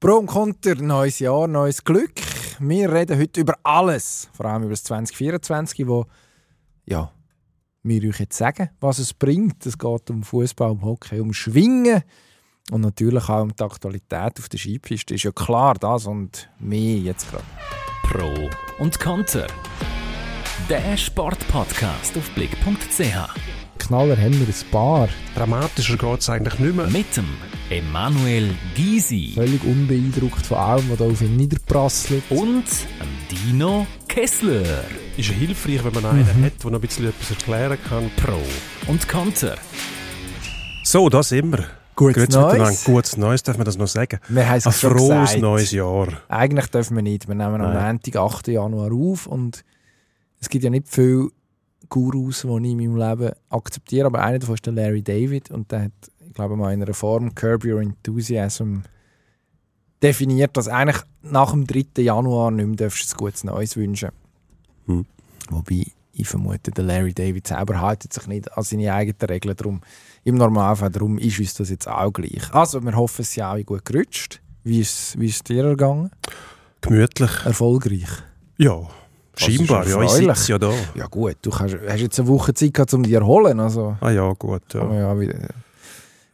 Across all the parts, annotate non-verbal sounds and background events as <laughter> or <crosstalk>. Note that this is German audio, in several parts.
Pro und Konter, neues Jahr, neues Glück. Wir reden heute über alles, vor allem über das 2024, wo ja, wir euch jetzt sagen, was es bringt. Es geht um Fußball, um Hockey, um Schwingen und natürlich auch um die Aktualität auf der Skipiste. Ist ja klar, das und mehr jetzt gerade. Pro und Konter. Der Sportpodcast auf blick.ch. Knaller haben wir ein paar. Dramatischer geht es eigentlich nicht mehr. Mit dem Emanuel Gysi Völlig unbeeindruckt von allem, was da auf ihn niederprasselt. und dem Dino Kessler. Ist ja hilfreich, wenn man einen hat, der noch ein bisschen etwas erklären kann. Pro und Konter. So, da sind wir. Gutes Grüezi Neues. Gutes Neues, darf man das noch sagen? Wir haben es Ein schon frohes gesagt. neues Jahr. Eigentlich dürfen wir nicht. Wir nehmen am. Montag, 8. Januar auf und es gibt ja nicht viele Gurus, die ich in meinem Leben akzeptiere, aber einer davon ist der Larry David und der hat, ich glaube mal in einer Form Curb Your Enthusiasm definiert, dass eigentlich nach dem 3. Januar nicht mehr darfst du ein gutes Neues wünschen. Hm. Wobei ich vermute, der Larry David selber haltet sich nicht an seine eigenen Regeln. Darum, Im Normalfall darum ist uns das jetzt auch gleich. Also wir hoffen, es sind alle gut gerutscht. Wie ist, wie ist es dir ergangen? Gemütlich. Erfolgreich? Ja, scheinbar. ist Ja, ich sitze ja da. Ja gut, du kannst, hast jetzt eine Woche Zeit gehabt, um dich erholen. Also Ah ja, gut. Ja. ja wieder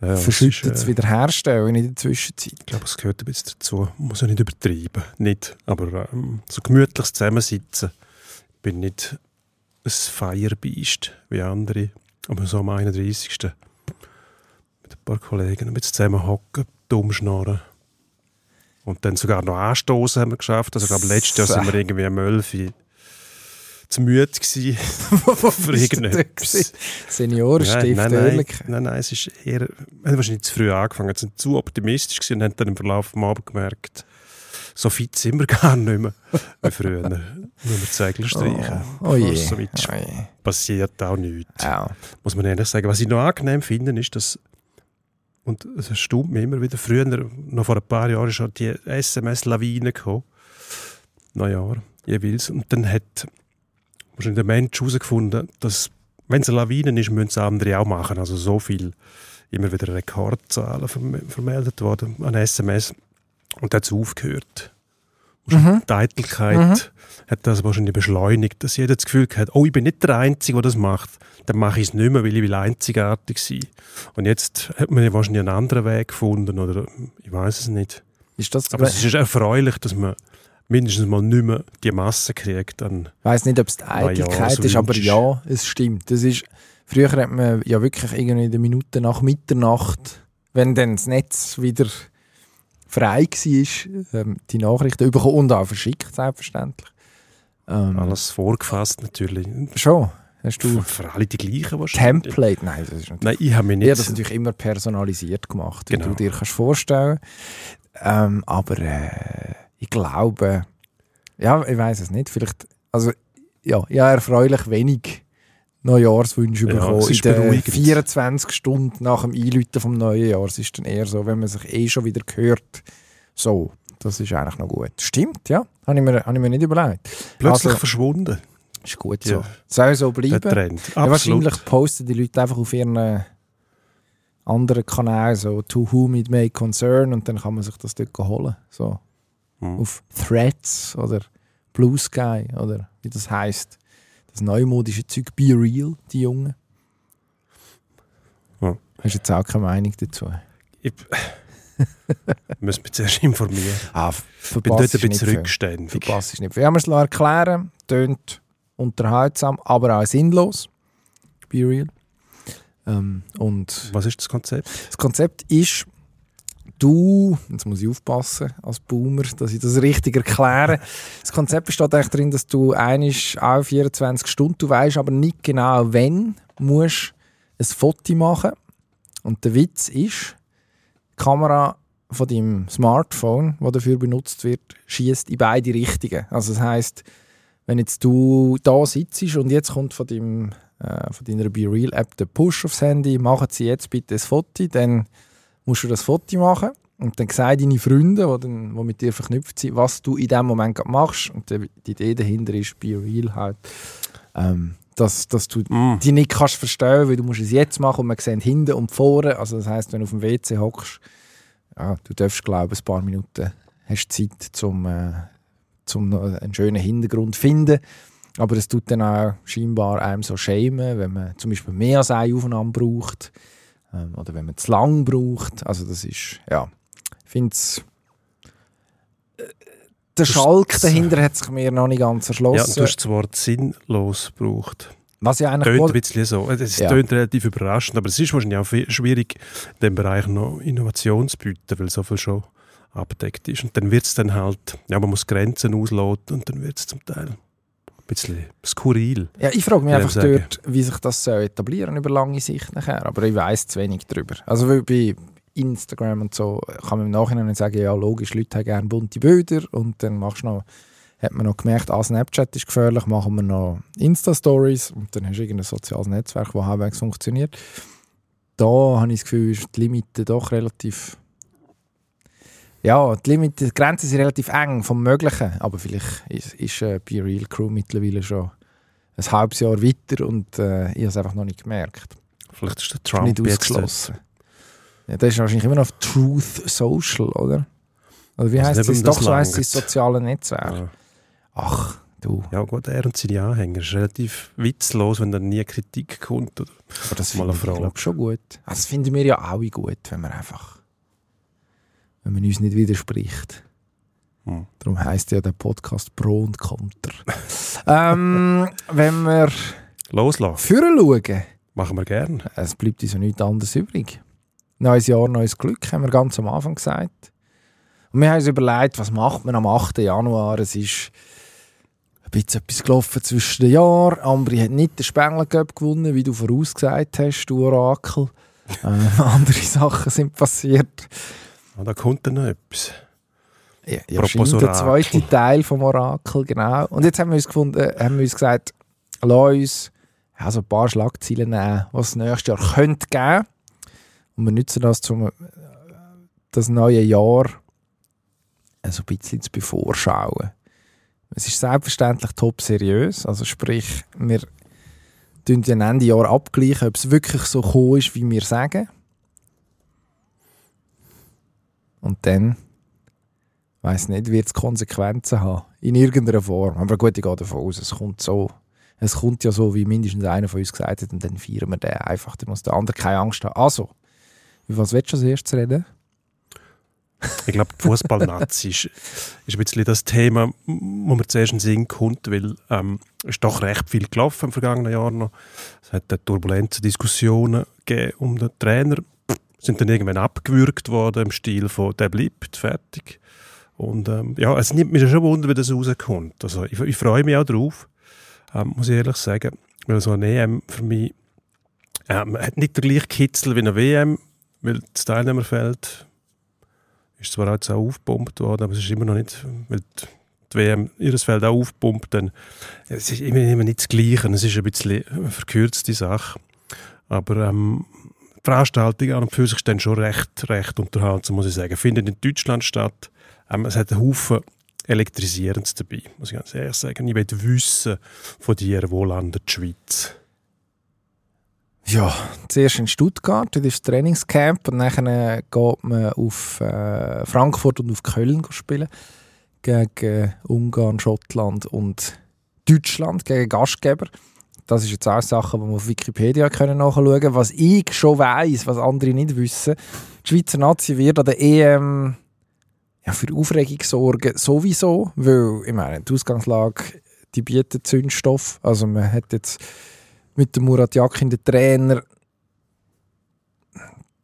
Ja, es verschüttet es äh, wieder herstellen in der Zwischenzeit. Ich glaube, es gehört ein bisschen dazu. Muss ja nicht übertreiben. Nicht. Aber ähm, so gemütliches Zusammensitzen. Ich bin nicht ein Feierbeist wie andere. Aber so am 31. mit ein paar Kollegen ein bisschen zusammen hocken, dumm schnarren. Und dann sogar noch anstoßen haben wir geschafft. Also, ich glaube, letztes Jahr sind wir irgendwie am 11 Uhr zu müde gewesen <laughs> für irgendetwas. Seniorenstift, nein, nein, nein, ehrlich. nein, nein, es ist eher, wir haben wahrscheinlich zu früh angefangen, wir sind zu optimistisch gewesen und haben dann im Verlauf des Abends gemerkt, so fit sind wir <laughs> gar nicht mehr wie früher. Nur wir die Segel streichen. Oh, oh je. Fast So Oh passiert auch nichts. Ja. Muss man ehrlich sagen. Was ich noch angenehm finde, ist, dass und es erstaunt mich immer wieder, früher, noch vor ein paar Jahren, schon die SMS-Lawine gekommen. Neujahr, jeweils. Und dann hat wahrscheinlich der Mensch herausgefunden, dass, wenn es eine Lawine ist, müssen es andere auch machen. Also so viel, immer wieder Rekordzahlen verm- vermeldet worden an SMS. Und dann hat es aufgehört. Mhm. Die Eitelkeit hat das wahrscheinlich beschleunigt, dass jeder das Gefühl hat, oh, ich bin nicht der Einzige, der das macht. Dann mache ich es nicht mehr, weil ich will einzigartig sein. Und jetzt hat man ja wahrscheinlich einen anderen Weg gefunden oder ich weiß es nicht. Ist das, Aber es ist erfreulich, dass man mindestens mal nicht mehr die Masse kriegt Ich weiß nicht, ob es die Eitelkeit ist, aber ja, es stimmt. Das ist, früher hat man ja wirklich irgendwie in der Minute nach Mitternacht, wenn dann das Netz wieder frei war, ähm, die Nachrichten bekommen und auch verschickt, selbstverständlich. Ähm, alles vorgefasst natürlich. Schon. Hast du für alle die gleichen wahrscheinlich. Template? Nein, das ist natürlich Nein, ich habe Ich nicht... habe das natürlich immer personalisiert gemacht, wie Genau. du dir kannst vorstellen ähm, Aber äh, ich glaube, ja, ich weiß es nicht. Vielleicht, also ja, ich habe erfreulich wenig Neujahrswünsche Ja, bekommen. In ist den beruhigend. 24 Stunden nach dem Einläuten vom neuen Jahr. Es ist dann eher so, wenn man sich eh schon wieder hört. So, das ist eigentlich noch gut. Stimmt, ja. Habe ich mir, habe ich mir nicht überlegt. Plötzlich also- verschwunden, Ist gut Ja. so. Soll so der bleiben. Trend. Ja, wahrscheinlich posten die Leute einfach auf ihren äh, anderen Kanälen so «To whom it may concern» und dann kann man sich das dort holen. So Hm. auf Threads oder Blue Sky oder wie das heißt. Das neumodische Zeug «Be Real», die Jungen. Ja. Hast du jetzt auch keine Meinung dazu? Ich <laughs> muss mich zuerst informieren. Ah, Ich bin dort ein bisschen rückständig. Verpasst ist nicht viel. Wir haben es erklären Tönt unterhaltsam, aber auch sinnlos. «Be Real». Ähm, und Was ist das Konzept? Das Konzept ist, du, jetzt muss ich aufpassen als Boomer, dass ich das richtig erkläre. Das Konzept besteht eigentlich darin, dass du einisch auch 24 Stunden, du weißt aber nicht genau, wann musst ein Foto machen. Und der Witz ist, die Kamera von deinem Smartphone, das dafür benutzt wird, schießt in beide Richtungen. Also das heißt, wenn jetzt du da sitzt und jetzt kommt von, deinem, äh, von deiner BeReal App der Push aufs Handy, machen Sie jetzt bitte ein Foto, dann musst du das Foto machen und dann sagen deine Freunde, die, dann, die mit dir verknüpft sind, was du in dem Moment gerade machst. Und die die Idee dahinter ist BeReal halt, ähm, dass, dass du Mm. die nicht kannst verstehen, weil du musst es jetzt machen und man sieht hinten und vorne. Also das heißt, wenn du auf dem WC hockst, ja, du darfst glauben, ein paar Minuten hast Zeit, zum, äh, zum einen schönen Hintergrund zu finden. Aber es tut dann auch scheinbar einem so schämen, wenn man zum Beispiel mehr als eine Aufnahme braucht ähm, oder wenn man zu lang braucht. Also das ist, ja, ich finde es... äh, Der Schalk dahinter hat sich mir noch nicht ganz Ja, erschlossen. du hast das Wort sinnlos gebraucht. was ja eigentlich... Tönt ein bisschen so. Es Ja. tönt relativ überraschend, aber es ist wahrscheinlich auch schwierig, in diesem Bereich noch Innovation zu bieten, weil so viel schon abgedeckt ist. Und dann wird es dann halt, ja, man muss Grenzen ausloten und dann wird es zum Teil bisschen skurril. Ja, ich frage mich einfach sagen. dort, wie sich das soll etablieren über lange Sicht nachher. Aber ich weiß zu wenig darüber. Also weil bei Instagram und so kann man im Nachhinein nicht sagen, ja logisch, Leute haben gerne bunte Bilder und dann machst du noch, hat man noch gemerkt, ah, Snapchat ist gefährlich, machen wir noch Insta-Stories und dann hast du irgendein soziales Netzwerk, das halbwegs funktioniert. Da habe ich das Gefühl, ist die Limite doch relativ ja, die, Limite, die Grenzen sind relativ eng vom Möglichen, aber vielleicht ist, ist äh, Be Real Crew mittlerweile schon ein halbes Jahr weiter und äh, ich habe es einfach noch nicht gemerkt. Vielleicht ist der Ist Trump nicht jetzt ausgeschlossen. Ja, das ist wahrscheinlich immer noch Truth Social, oder? Oder wie Also heißt nicht, es? Doch, so heißt es soziale Netzwerk. Ja. Ach, du. ja gut, er und seine Anhänger ist relativ witzlos, wenn dann nie Kritik kommt. Oder? Aber das Mal finde ich, glaub, schon gut. Also, das finden wir ja alle gut, wenn man einfach wenn man uns nicht widerspricht. Hm. Darum heisst ja der Podcast Pro und Konter. <laughs> ähm, wenn wir Loslassen, führen schauen, machen wir gerne. es bleibt uns ja nichts anderes übrig. Neues Jahr, neues Glück, haben wir ganz am Anfang gesagt. Und wir haben uns überlegt, was macht man am 8. Januar? Es ist ein bisschen etwas gelaufen zwischen den Jahren. Ambri hat nicht den Spengler Cup gewonnen, wie du vorausgesagt hast, du Orakel. äh, <laughs> andere Sachen sind passiert. Ah, da kommt dann noch etwas. Ja, ja der zweite Teil vom Orakel, genau. Und jetzt haben wir uns, gefunden, haben wir uns gesagt, lass uns ja, so ein paar Schlagzeilen nehmen, was es nächstes Jahr könnte geben. Und wir nutzen das, um äh, das neue Jahr äh, so ein bisschen zu bevorschauen. Es ist selbstverständlich top seriös, also sprich, wir tun ja Ende Jahr abgleichen, ob es wirklich so gekommen ist, wie wir sagen. Und dann weiß nicht, wird es Konsequenzen haben. In irgendeiner Form. Aber gut, ich gehe davon aus, es kommt so. Es kommt ja so, wie mindestens einer von uns gesagt hat, und dann feiern wir den einfach. Dann muss der andere keine Angst haben. Also, über was willst du als erstes reden? Ich glaube, die Fußballnazi <laughs> ist, ist ein bisschen das Thema, wo mir zuerst in den Sinn kommt, weil ähm, es ist doch recht viel gelaufen im vergangenen Jahr noch. Es hat dann turbulente Diskussionen gegeben um den Trainer. Sind dann irgendwann abgewürgt worden im Stil von «der bleibt, fertig». Und ähm, ja, es nimmt mich schon Wunder, wie das rauskommt. Also ich, ich freue mich auch drauf, ähm, muss ich ehrlich sagen, weil so eine EM für mich ähm, hat nicht den gleichen Kitzel wie eine WM, weil das Teilnehmerfeld ist zwar auch jetzt aufgepumpt worden, aber es ist immer noch nicht, weil die WM ihres Feld auch aufpumpt, dann es ist immer, immer nicht das Gleiche. Es ist ein bisschen verkürzte Sache. Aber ähm, Veranstaltung an und für sich ist dann schon recht, recht unterhaltsam, muss ich sagen. Findet in Deutschland statt. Ähm, es hat einen Haufen Elektrisierendes dabei, muss ich ganz ehrlich sagen. Ich will wissen von dir, wo landet die Schweiz? Ja, zuerst in Stuttgart, das ist das Trainingscamp und dann äh, geht man auf äh, Frankfurt und auf Köln spielen. Gegen Ungarn, Schottland und Deutschland, gegen Gastgeber. Das ist jetzt auch Sachen, die wir auf Wikipedia können nachschauen können. Was ich schon weiss, was andere nicht wissen. Die Schweizer Nazi wird an der EM ja, für Aufregung sorgen, sowieso, weil, ich meine, die Ausgangslage, die bietet Zündstoff. Also man hat jetzt mit dem Murat Yakin den Trainer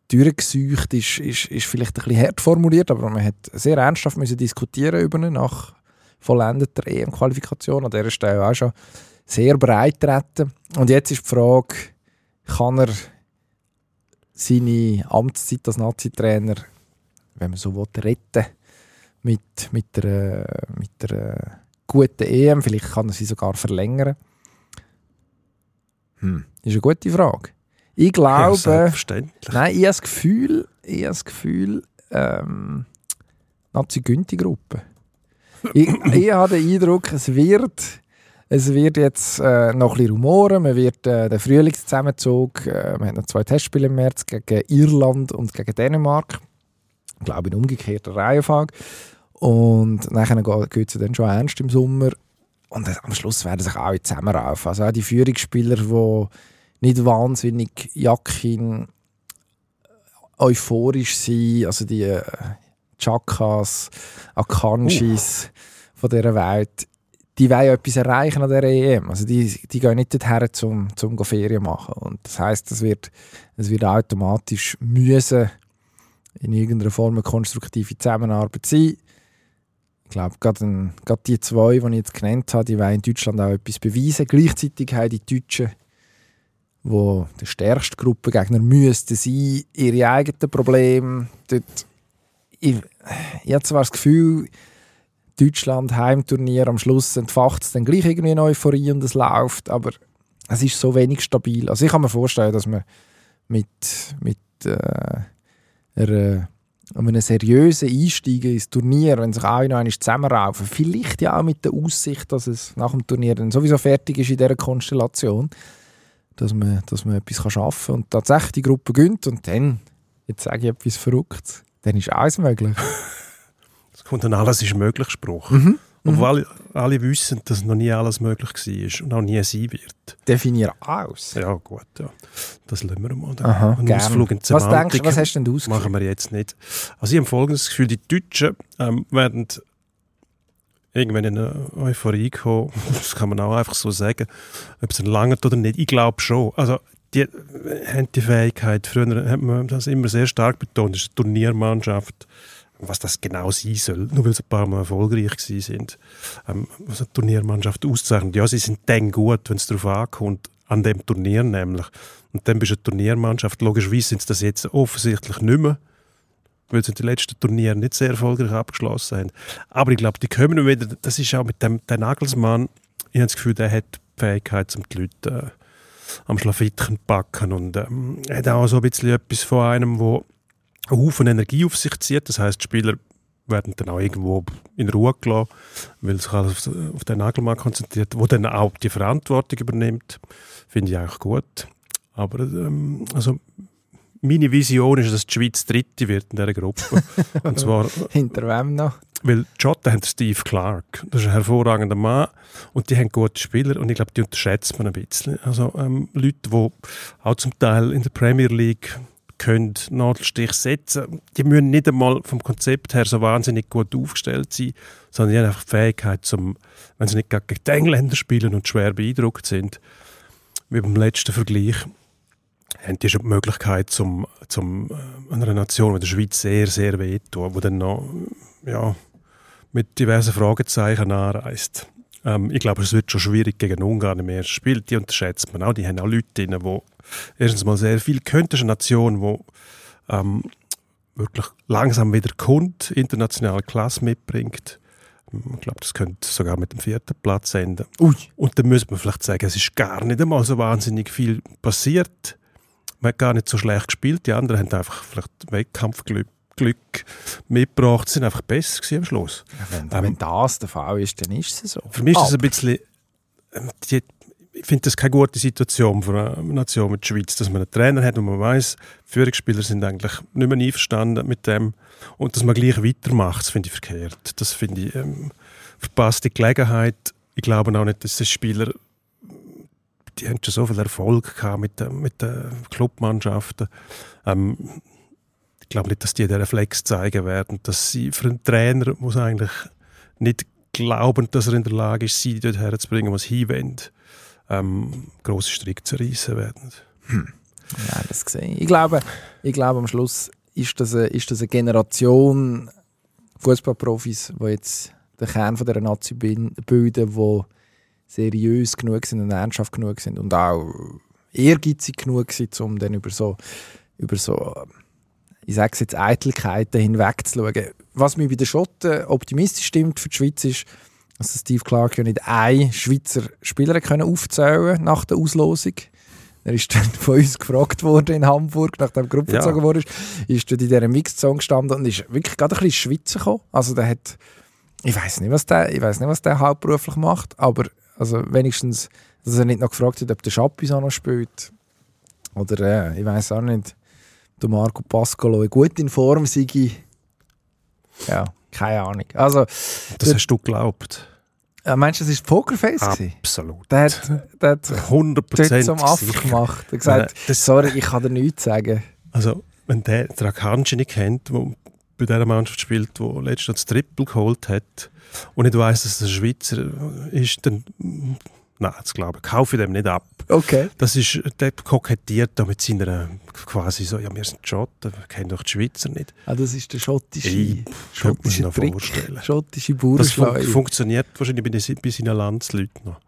durchgesucht, ist, ist, ist vielleicht ein bisschen hart formuliert, aber man hat sehr ernsthaft müssen diskutieren über ihn nach vollendeter EM-Qualifikation. An dieser Stelle auch schon sehr breit treten. Und jetzt ist die Frage, kann er seine Amtszeit als Nazi-Trainer, wenn man so will, retten mit, mit einer, mit einer guten EM? Vielleicht kann er sie sogar verlängern. Hm, ist eine gute Frage. Ich Ja, glaube, selbstverständlich. nein, ich habe das Gefühl, ich habe das Gefühl, ähm, Nazi-Günti-Gruppe. ich, ich habe den Eindruck, es wird, es wird jetzt äh, noch ein bisschen rumoren. Man wird äh, den Frühlingszusammenzug, äh, wir haben noch zwei Testspiele im März gegen Irland und gegen Dänemark. glaube in umgekehrter Reihenfolge. Und nachher geht es dann schon ernst im Sommer. Und am Schluss werden sich alle zusammenraufen. Also auch die Führungsspieler, die nicht wahnsinnig Jackin euphorisch sind, also die äh, Chakas, Akanshis uh. von dieser Welt, die wollen etwas erreichen an der EM. Also die, die gehen nicht dorthin, zum, zum Ferien machen. Und das heisst, es wird, es wird automatisch müssen in irgendeiner Form eine konstruktive Zusammenarbeit sein. Ich glaube, gerade, gerade die zwei, die ich jetzt genannt habe, die wollen in Deutschland auch etwas beweisen. Gleichzeitig haben die Deutschen, die der stärkste Gruppengegner müssten sein, ihre eigenen Probleme. Dort, ich, ich habe zwar das Gefühl, Deutschland Heimturnier am Schluss entfacht es dann gleich irgendwie eine Euphorie und es läuft, aber es ist so wenig stabil. Also ich kann mir vorstellen, dass man mit, mit äh, einer, einem seriösen Einstieg ins Turnier, wenn sich alle noch einmal zusammenraufen, vielleicht ja auch mit der Aussicht, dass es nach dem Turnier dann sowieso fertig ist in dieser Konstellation, dass man, dass man etwas schaffen kann und tatsächlich die Gruppe gönnt und dann, jetzt sage ich etwas Verrücktes, dann ist alles möglich. <laughs> Kommt ein «Alles ist möglich» Spruch. Mhm. Obwohl alle, alle wissen, dass noch nie alles möglich war und noch nie sein wird. Definiere aus. Ja, gut. Ja. Das lassen wir mal. Aha, Ein Ausflug in die was, denkst, was hast du denn ausgeführt? Machen wir jetzt nicht. Also ich habe folgendes Gefühl, die Deutschen ähm, werden irgendwann in eine Euphorie kommen. <laughs> Das kann man auch einfach so sagen. Ob es langt oder nicht. Ich glaube schon. Also die haben die Fähigkeit, früher hat man das immer sehr stark betont, das ist eine Turniermannschaft was das genau sein soll, nur weil sie ein paar Mal erfolgreich sind. Ähm, was eine Turniermannschaft auszeichnet. Ja, sie sind dann gut, wenn es darauf ankommt, an dem Turnier nämlich. Und dann bist du eine Turniermannschaft. Logischerweise sind sie das jetzt offensichtlich nicht mehr, weil sie die letzten Turniere nicht sehr erfolgreich abgeschlossen haben. Aber ich glaube, die kommen wieder, das ist auch mit dem der Nagelsmann, ich habe das Gefühl, der hat die Fähigkeit, um die Leute äh, am Schlafittchen zu packen und ähm, hat auch so ein bisschen etwas von einem, wo einen Haufen Energie auf sich zieht. Das heißt, die Spieler werden dann auch irgendwo in Ruhe gelassen, weil sich alles auf den Nagelmann konzentriert, wo dann auch die Verantwortung übernimmt. Finde ich eigentlich gut. Aber ähm, also meine Vision ist, dass die Schweiz Dritte wird in dieser Gruppe. <laughs> Und zwar... Hinter wem noch? Weil die Schotten haben Steve Clark. Das ist ein hervorragender Mann. Und die haben gute Spieler. Und ich glaube, die unterschätzt man ein bisschen. Also ähm, Leute, die auch zum Teil in der Premier League können Nadelstich setzen. Die müssen nicht einmal vom Konzept her so wahnsinnig gut aufgestellt sein, sondern die haben einfach die Fähigkeit, zum, wenn sie nicht gegen die Engländer spielen und schwer beeindruckt sind, wie beim letzten Vergleich, haben die schon die Möglichkeit, zum, zum äh, einer Nation wie der Schweiz sehr, sehr wehtun, wo dann noch ja, mit diversen Fragezeichen anreist. Ähm, ich glaube, es wird schon schwierig gegen Ungarn im ersten Spiel. Die unterschätzt man auch. Die haben auch Leute drin, die erstens mal sehr viel können. Das ist eine Nation, die ähm, wirklich langsam wieder kommt, internationale Klasse mitbringt. Ich glaube, das könnte sogar mit dem vierten Platz enden. Ui. Und dann müsste man vielleicht sagen, es ist gar nicht einmal so wahnsinnig viel passiert. Man hat gar nicht so schlecht gespielt. Die anderen haben einfach vielleicht Wettkampfglück Glück mitgebracht, sind einfach besser am Schluss. Ja, wenn, ähm, wenn, das der Fall ist, dann ist es so. Für mich ist es ein bisschen, ähm, die, ich finde das keine gute Situation für eine Nation mit der Schweiz, dass man einen Trainer hat und man weiß, Führungsspieler sind eigentlich nicht mehr einverstanden mit dem und dass man gleich weitermacht, das finde ich verkehrt. Das finde ich ähm, verpasste Gelegenheit. Ich glaube auch nicht, dass die Spieler die haben schon so viel Erfolg gehabt mit, den, mit den Clubmannschaften. Ähm, glaube nicht, dass die den Reflex zeigen werden, dass sie für einen Trainer muss eigentlich nicht glauben, dass er in der Lage ist, sie dort herzubringen, was sie wollen ähm, grosse Strick zerreißen werden. Hm. Ja, das gesehen. Ich glaube, ich glaube, am Schluss ist das eine, ist das eine Generation Fußballprofis, die jetzt den Kern von dieser Nazi bilden, die seriös genug sind und ernsthaft genug sind und auch ehrgeizig genug sind, um dann über so, über so ich sage es jetzt, Eitelkeiten hinwegzuschauen. Was mich bei den Schotten optimistisch stimmt für die Schweiz ist, dass Steve Clark ja nicht einen Schweizer Spieler können aufzählen nach der Auslosung. Er ist dann von uns gefragt worden in Hamburg, nachdem die Gruppe ja. gezogen wurde, ist dort in dieser Mixed-Song gestanden und ist wirklich gerade ein bisschen Schweizer gekommen. Also der hat, ich weiß nicht, was der, ich weiß nicht, was der hauptberuflich macht, aber also wenigstens, dass er nicht noch gefragt hat, ob der Schappis auch noch spielt. Oder äh, ich weiß auch nicht, der Marco Pascolo gut in Form sei Ja, keine Ahnung. Also, Das Der- hast du geglaubt. äh, meinst du, das war Pokerface? Absolut. Der hat, der hat sich 100 dort zum Affen sicher. gemacht. Er hat gesagt, Nein, das- sorry, ich kann dir nichts sagen. Also, wenn der den Akanji nicht kennt, der bei dieser Mannschaft spielt, der letztens das Triple geholt hat und nicht weiss, dass er ein Schweizer ist, dann. Nein, das glaube ich. Kaufe ich dem nicht ab. Okay. Das ist, der kokettiert da mit seiner quasi so, ja, wir sind Schotten, wir kennen doch die Schweizer nicht. Ah, das ist der schottische, Ey, schottische noch Trick. vorstellen. Schottische Das fun funktioniert wahrscheinlich bei, seinen Landsleuten noch.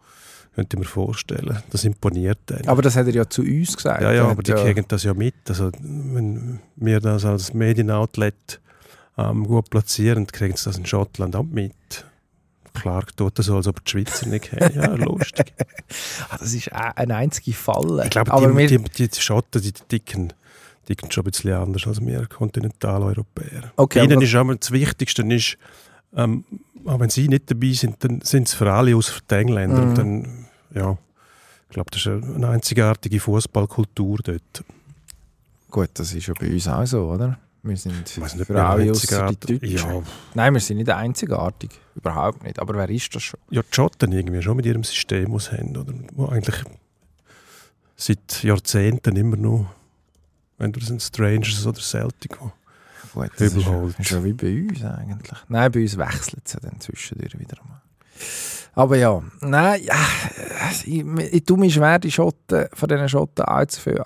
Könnte ich mir vorstellen. Das imponiert einen. Aber das hat er ja zu uns gesagt. Ja, ja, aber die kriegen das ja mit. Also, wenn wir das als Medienoutlet ähm, gut platzieren, kriegen sie das in Schottland auch mit. Klar tut das so, als ob die Schweizer nicht kennen. Ja, lustig. <laughs> Ah, das ist eine einzige Falle. Ich glaube, die, wir, die, die Schotten, die dicken, dicken schon ein bisschen anders als wir Kontinentaleuropäer. Okay, Ihnen ist auch das Wichtigste, ist, ähm, auch wenn sie nicht dabei sind, dann sind es für alle außer die Engländer. Mhm. Und dann, ja, ich glaube, das ist eine einzigartige Fußballkultur dort. Gut, das ist ja bei uns auch so, oder? Wir sind Ich nicht, für alle ausser die Deutschen. Ja, Nein, wir sind nicht einzigartig. Überhaupt nicht. Aber wer ist das schon? ja, die Schotten irgendwie schon mit ihrem System was haben, oder? Wo eigentlich seit Jahrzehnten immer noch, entweder sind es Strangers oder Celtic, wo Gut, das ist, Übelholz. ist ja wie bei uns eigentlich. Nein, bei uns wechselt es ja dann zwischendurch wieder mal. Aber ja, nein, ja, ich, ich tue mir schwer, die Schotten, von diesen Schotten allzu viel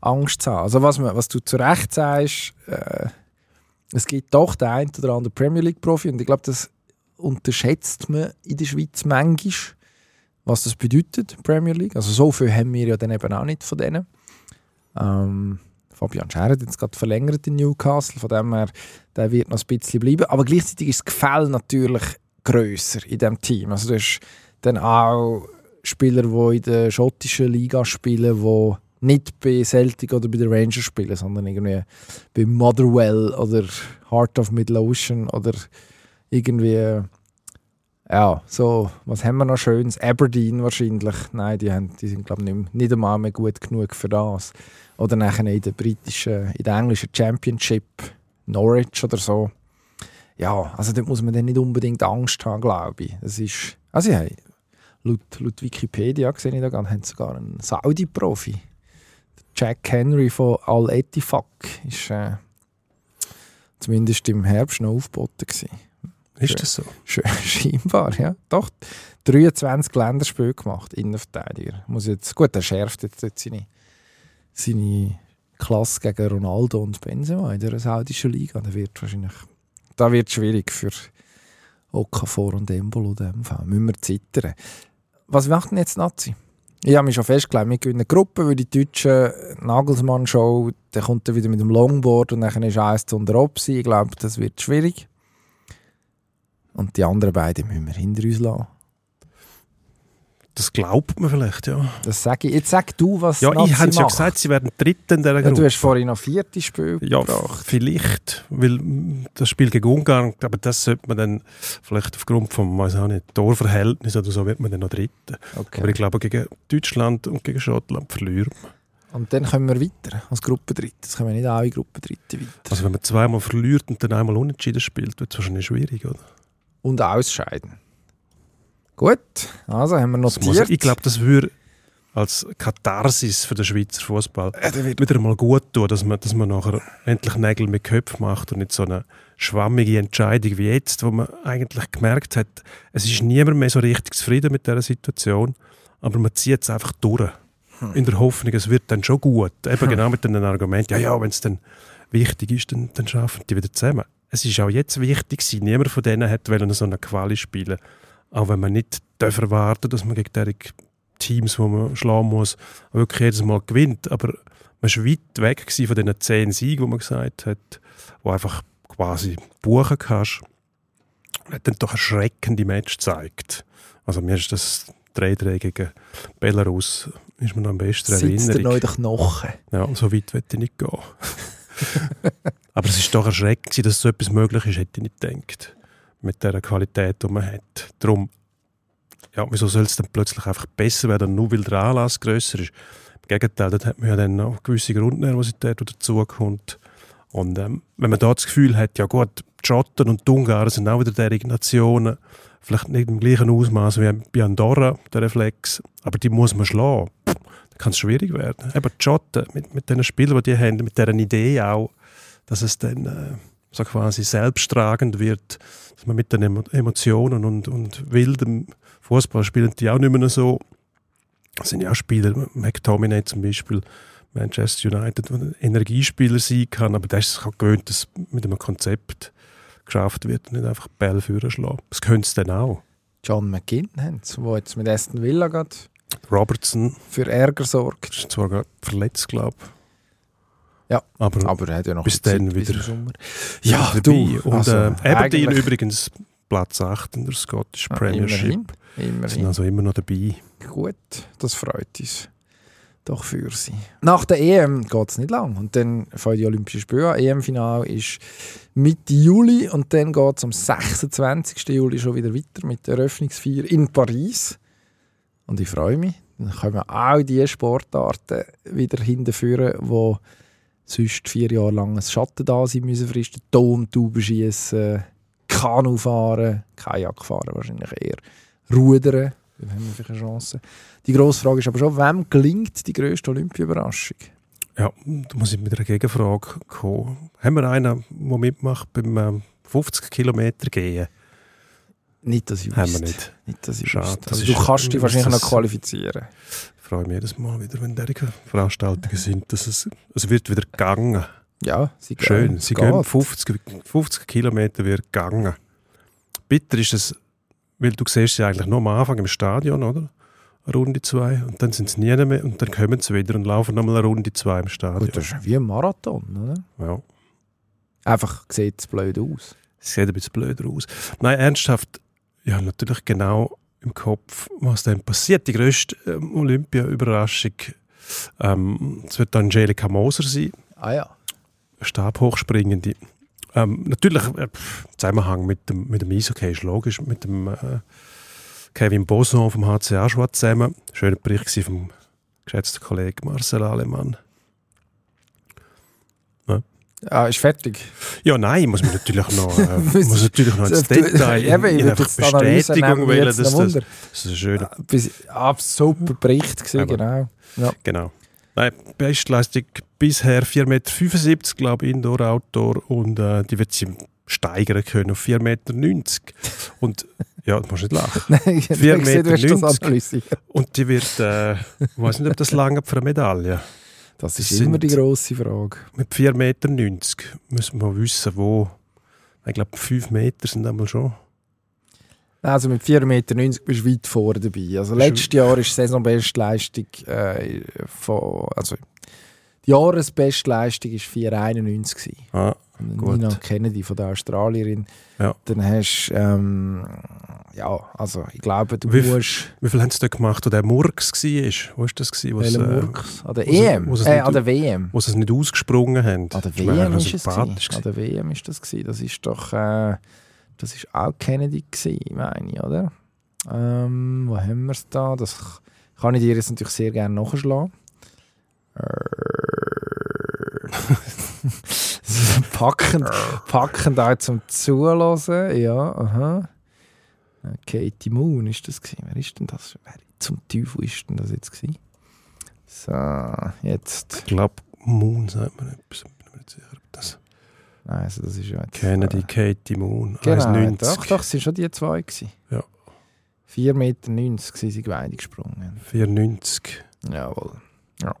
Angst zu haben. Also was, was du zu Recht sagst, äh, es gibt doch den einen oder anderen Premier League-Profi und ich glaube, das unterschätzt man in der Schweiz manchmal, was das bedeutet, Premier League. Also so viel haben wir ja dann eben auch nicht von denen. Ähm, Fabian Scher hat jetzt gerade verlängert in Newcastle, von dem her, der wird noch ein bisschen bleiben. Aber gleichzeitig ist das Gefälle natürlich grösser in diesem Team. Also du hast dann auch Spieler, die in der schottischen Liga spielen, die nicht bei Celtic oder bei den Rangers spielen, sondern irgendwie bei Motherwell oder Heart of Midlothian oder irgendwie ja, so, was haben wir noch Schönes? Aberdeen wahrscheinlich. Nein, die, haben, die sind, glaube ich, nicht, nicht einmal mehr gut genug für das. Oder nachher in der britischen, in der englischen Championship, Norwich oder so. Ja, also dort muss man dann nicht unbedingt Angst haben, glaube ich. Das ist, also ja, laut, laut Wikipedia gesehen da gerade, haben sogar einen Saudi-Profi. Jack Henry von Al Ettifaq ist äh, zumindest im Herbst noch aufgeboten gewesen. Ist das so? Sch- <laughs> Scheinbar, ja. Doch, 23 Länderspiele gemacht, Innenverteidiger. Muss jetzt, gut, er schärft jetzt, jetzt seine, seine Klasse gegen Ronaldo und Benzema in der saudischen Liga. Da wird wahrscheinlich, da wird schwierig für Okafor und Embolo in dem Fall. Müssen wir zittern. Was macht denn jetzt Nazi? Ich habe mich schon festgelegt, wir gewinnen Gruppe, weil die deutsche Nagelsmann-Show, der kommt dann wieder mit dem Longboard und dann ist eins zu unter. Ich glaube, das wird schwierig. Und die anderen beiden müssen wir hinter uns lassen. Das glaubt man vielleicht, ja. Das sage ich. Jetzt sag du, was Ja, Nazi ich habe ja macht. gesagt, sie werden Dritte in dieser Ja, Gruppe. du hast vorhin noch vierte Spiel Ja, gebracht. vielleicht, weil mm, das Spiel gegen Ungarn, aber das sollte man dann vielleicht aufgrund vom, weiß auch nicht, Torverhältnis oder so, wird man dann noch Dritte. Okay. Aber ich glaube, gegen Deutschland und gegen Schottland verlieren wir. Und dann können wir weiter als Gruppendritte. Das können wir nicht alle Gruppendritte weiter. Also wenn man zweimal verliert und dann einmal unentschieden spielt, wird es wahrscheinlich schwierig, oder? Und ausscheiden. Gut, also haben wir notiert. muss, ich glaube, das würde als Katharsis für den Schweizer Fußball wird wieder mal gut tun, dass man, dass man nachher endlich Nägel mit Köpfen macht und nicht so eine schwammige Entscheidung wie jetzt, wo man eigentlich gemerkt hat, es ist niemand mehr so richtig zufrieden mit dieser Situation, aber man zieht es einfach durch. In der Hoffnung, es wird dann schon gut. Eben genau mit dem Argument, ja, ja, wenn es dann wichtig ist, dann, dann schaffen die wieder zusammen. Es ist auch jetzt wichtig, niemand von denen hat wollen so eine Quali spielen. Auch wenn man nicht darf erwarten dass man gegen diese Teams, die man schlagen muss, wirklich jedes Mal gewinnt. Aber man war weit weg von diesen zehn Siegen, die man gesagt hat, wo einfach quasi buchen kannst. Und hat dann doch erschreckende Match gezeigt. Also mir ist das 3-3 gegen Belarus ist mir noch am besten sitzt Erinnerung. neue Knochen. Ja, so weit will ich nicht gehen. <laughs> Aber es ist doch erschreckend, dass so etwas möglich ist, hätte ich nicht gedacht. Mit der Qualität, die man hat. Darum, ja, wieso soll es dann plötzlich einfach besser werden, nur weil der Anlass grösser ist? Im Gegenteil, dort hat man ja dann noch gewisse Grundnervosität, die dazukommt. Und ähm, wenn man da das Gefühl hat, ja gut, die Schotten und die Ungarn sind auch wieder derige Nationen. Vielleicht nicht im gleichen Ausmaß wie bei Andorra, der Reflex, aber die muss man schlagen. Pff, Da kann es schwierig werden. Eben die Schotten mit, mit den Spielern, die die haben, mit deren Idee auch, dass es dann äh, so quasi selbsttragend wird, dass man mit den Emo Emotionen und, und wildem Fußball spielen die auch nicht mehr so. Das sind ja auch Spieler, McTominay zum Beispiel, Manchester United, der ein Energiespieler sein kann, aber der ist auch gewöhnt, dass mit einem Konzept geschafft wird und nicht einfach Bälle führen schlagen. Das könnte es dann auch. John McGinn haben sie, der jetzt mit Aston Villa geht, Robertson für Ärger sorgt. ist zwar gerade verletzt, glaube ich. Ja, aber, Aber er hat ja noch Bis dann bis wieder- im Sommer. ja, Ja, du, Und also, äh, Aberdeen übrigens Platz 8 in der Scottish Ah, Premiership. Immerhin, sind immerhin. also immer noch dabei. Gut, das freut uns. Doch für sie. Nach der EM geht es nicht lang. Und dann fangen die Olympischen Spiele an. EM-Final ist Mitte Juli und dann geht es am 26. Juli schon wieder weiter mit der Eröffnungsfeier in Paris. Und ich freue mich. Dann kommen auch die Sportarten wieder hinterführen, wo sonst vier Jahre lang ein Schatten da sein müssen fristen. Tontauben schießen, Kanu fahren, Kajak fahren wahrscheinlich eher, Rudern. Dann haben wir vielleicht eine Chance. Die grosse Frage ist aber schon, wem gelingt die grösste Olympia-Überraschung? Ja, da muss ich mit einer Gegenfrage kommen. Haben wir einen, der mitmacht beim ähm, 50 Kilometer gehen? Nicht, dass ich Haben wir wüsste. nicht. Nicht, dass ich Schade, wüsste. das Also, ist- du kannst dich wahrscheinlich noch qualifizieren. Ich freue mich jedes Mal wieder, wenn solche Veranstaltungen sind. Dass es, es wird wieder gegangen. Ja, sie gehen. Schön. Sie geht. gehen 50, 50 Kilometer wird gegangen. Bitter ist es, weil du siehst sie eigentlich nur am Anfang im Stadion, oder? Eine Runde zwei. Und dann sind sie nie mehr und dann kommen sie wieder und laufen nochmal eine Runde zwei im Stadion. Gut, das ist wie ein Marathon, oder? ja. Einfach sieht es blöd aus. Es sieht ein bisschen blöder aus. Nein, ernsthaft, ja, natürlich genau im Kopf, was dann passiert. Die grösste ähm, Olympia-Überraschung, ähm, es wird Angelika Moser sein, Ah ja. Stabhochspringende. Ähm, natürlich, äh, Zusammenhang mit dem, mit dem Eishockey ist logisch, mit dem äh, Kevin Boson vom HC Aschwad zusammen. Schöner Bericht vom geschätzten Kollegen Marcel Alemann. Ah, ist fertig. Ja, nein, muss man natürlich noch, äh, <laughs> Muss- natürlich noch ins Detail, ich in würde einfach Bestätigung wählen, dass das, das ist ein schöner, Bis, ah, super Bericht gewesen, Aber- genau. genau. Nein, Bestleistung bisher 4,75 Meter, glaube ich, Indoor, Outdoor und äh, die wird sie steigern können auf 4,90 Meter. Und ja, du musst nicht lachen. <laughs> Nein, ich Vier habe gesehen, du hast Meter das 90. analysiert. Und die wird, äh, ich weiß nicht, ob das lange für eine Medaille. Das ist Das immer die grosse Frage. Mit 4,90 Meter müssen wir wissen, wo. Ich glaube, 5 Meter sind einmal schon. Also mit 4,90 Meter bist du weit vorne dabei. Also letztes Jahr ist die Saisonbestleistung äh, von, also die Jahresbestleistung war 4,91 gewesen. Ah, Gut. Nina Kennedy von der Australierin. Ja. Dann hast du, ähm, ja, also ich glaube, du Wie musst wie viel haben sie da gemacht, wo der Murks war? Wo war das? Gewesen, wo, sie, Welchen äh, Murks? An der wo EM? wo sie es äh, nicht- an der WM. wo sie es nicht ausgesprungen haben? An der WM ist es gewesen. An der WM ist das gewesen. Das ist doch, äh, das ist auch Kennedy gewesen, meine ich, oder? Ähm, wo haben wir es da? Das kann ich dir jetzt natürlich sehr gerne nachschlagen. Äh, <laughs> <laughs> packend, packend auch zum Zuhören. Ja, aha. Katie Moon ist das gewesen. Wer ist denn das? Wer zum Teufel ist denn das jetzt gewesen? So, jetzt. Ich glaube, Moon sagt man etwas. Ich bin mir nicht sicher, ob das Nein, also das ist ja jetzt, Kennedy, äh, Katie Moon, Genau, 1,90. doch, doch, es waren schon die zwei. Gewesen. Ja. 4,90 Meter sind sie beide gesprungen. 4,90. Jawohl. Ja.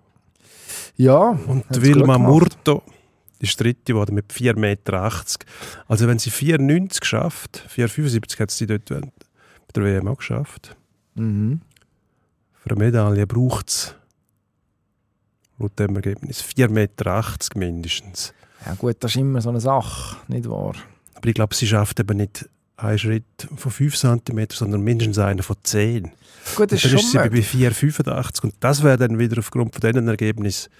Ja, Und Wilma. Murto ist dritte geworden mit 4,80 Meter. Also wenn sie 4,90 schafft, 4,75 hat sie dort bei der WM auch geschafft. mhm. Für eine Medaille braucht es laut dem Ergebnis 4,80 Meter mindestens. ja gut, das ist immer so eine Sache, nicht wahr? Aber ich glaube, sie schafft eben nicht einen Schritt von 5 cm, sondern mindestens einen von 10. Gut, das Und ist dann schon ist sie bei möglich. 4,85 und das wäre dann wieder aufgrund von diesen Ergebnissen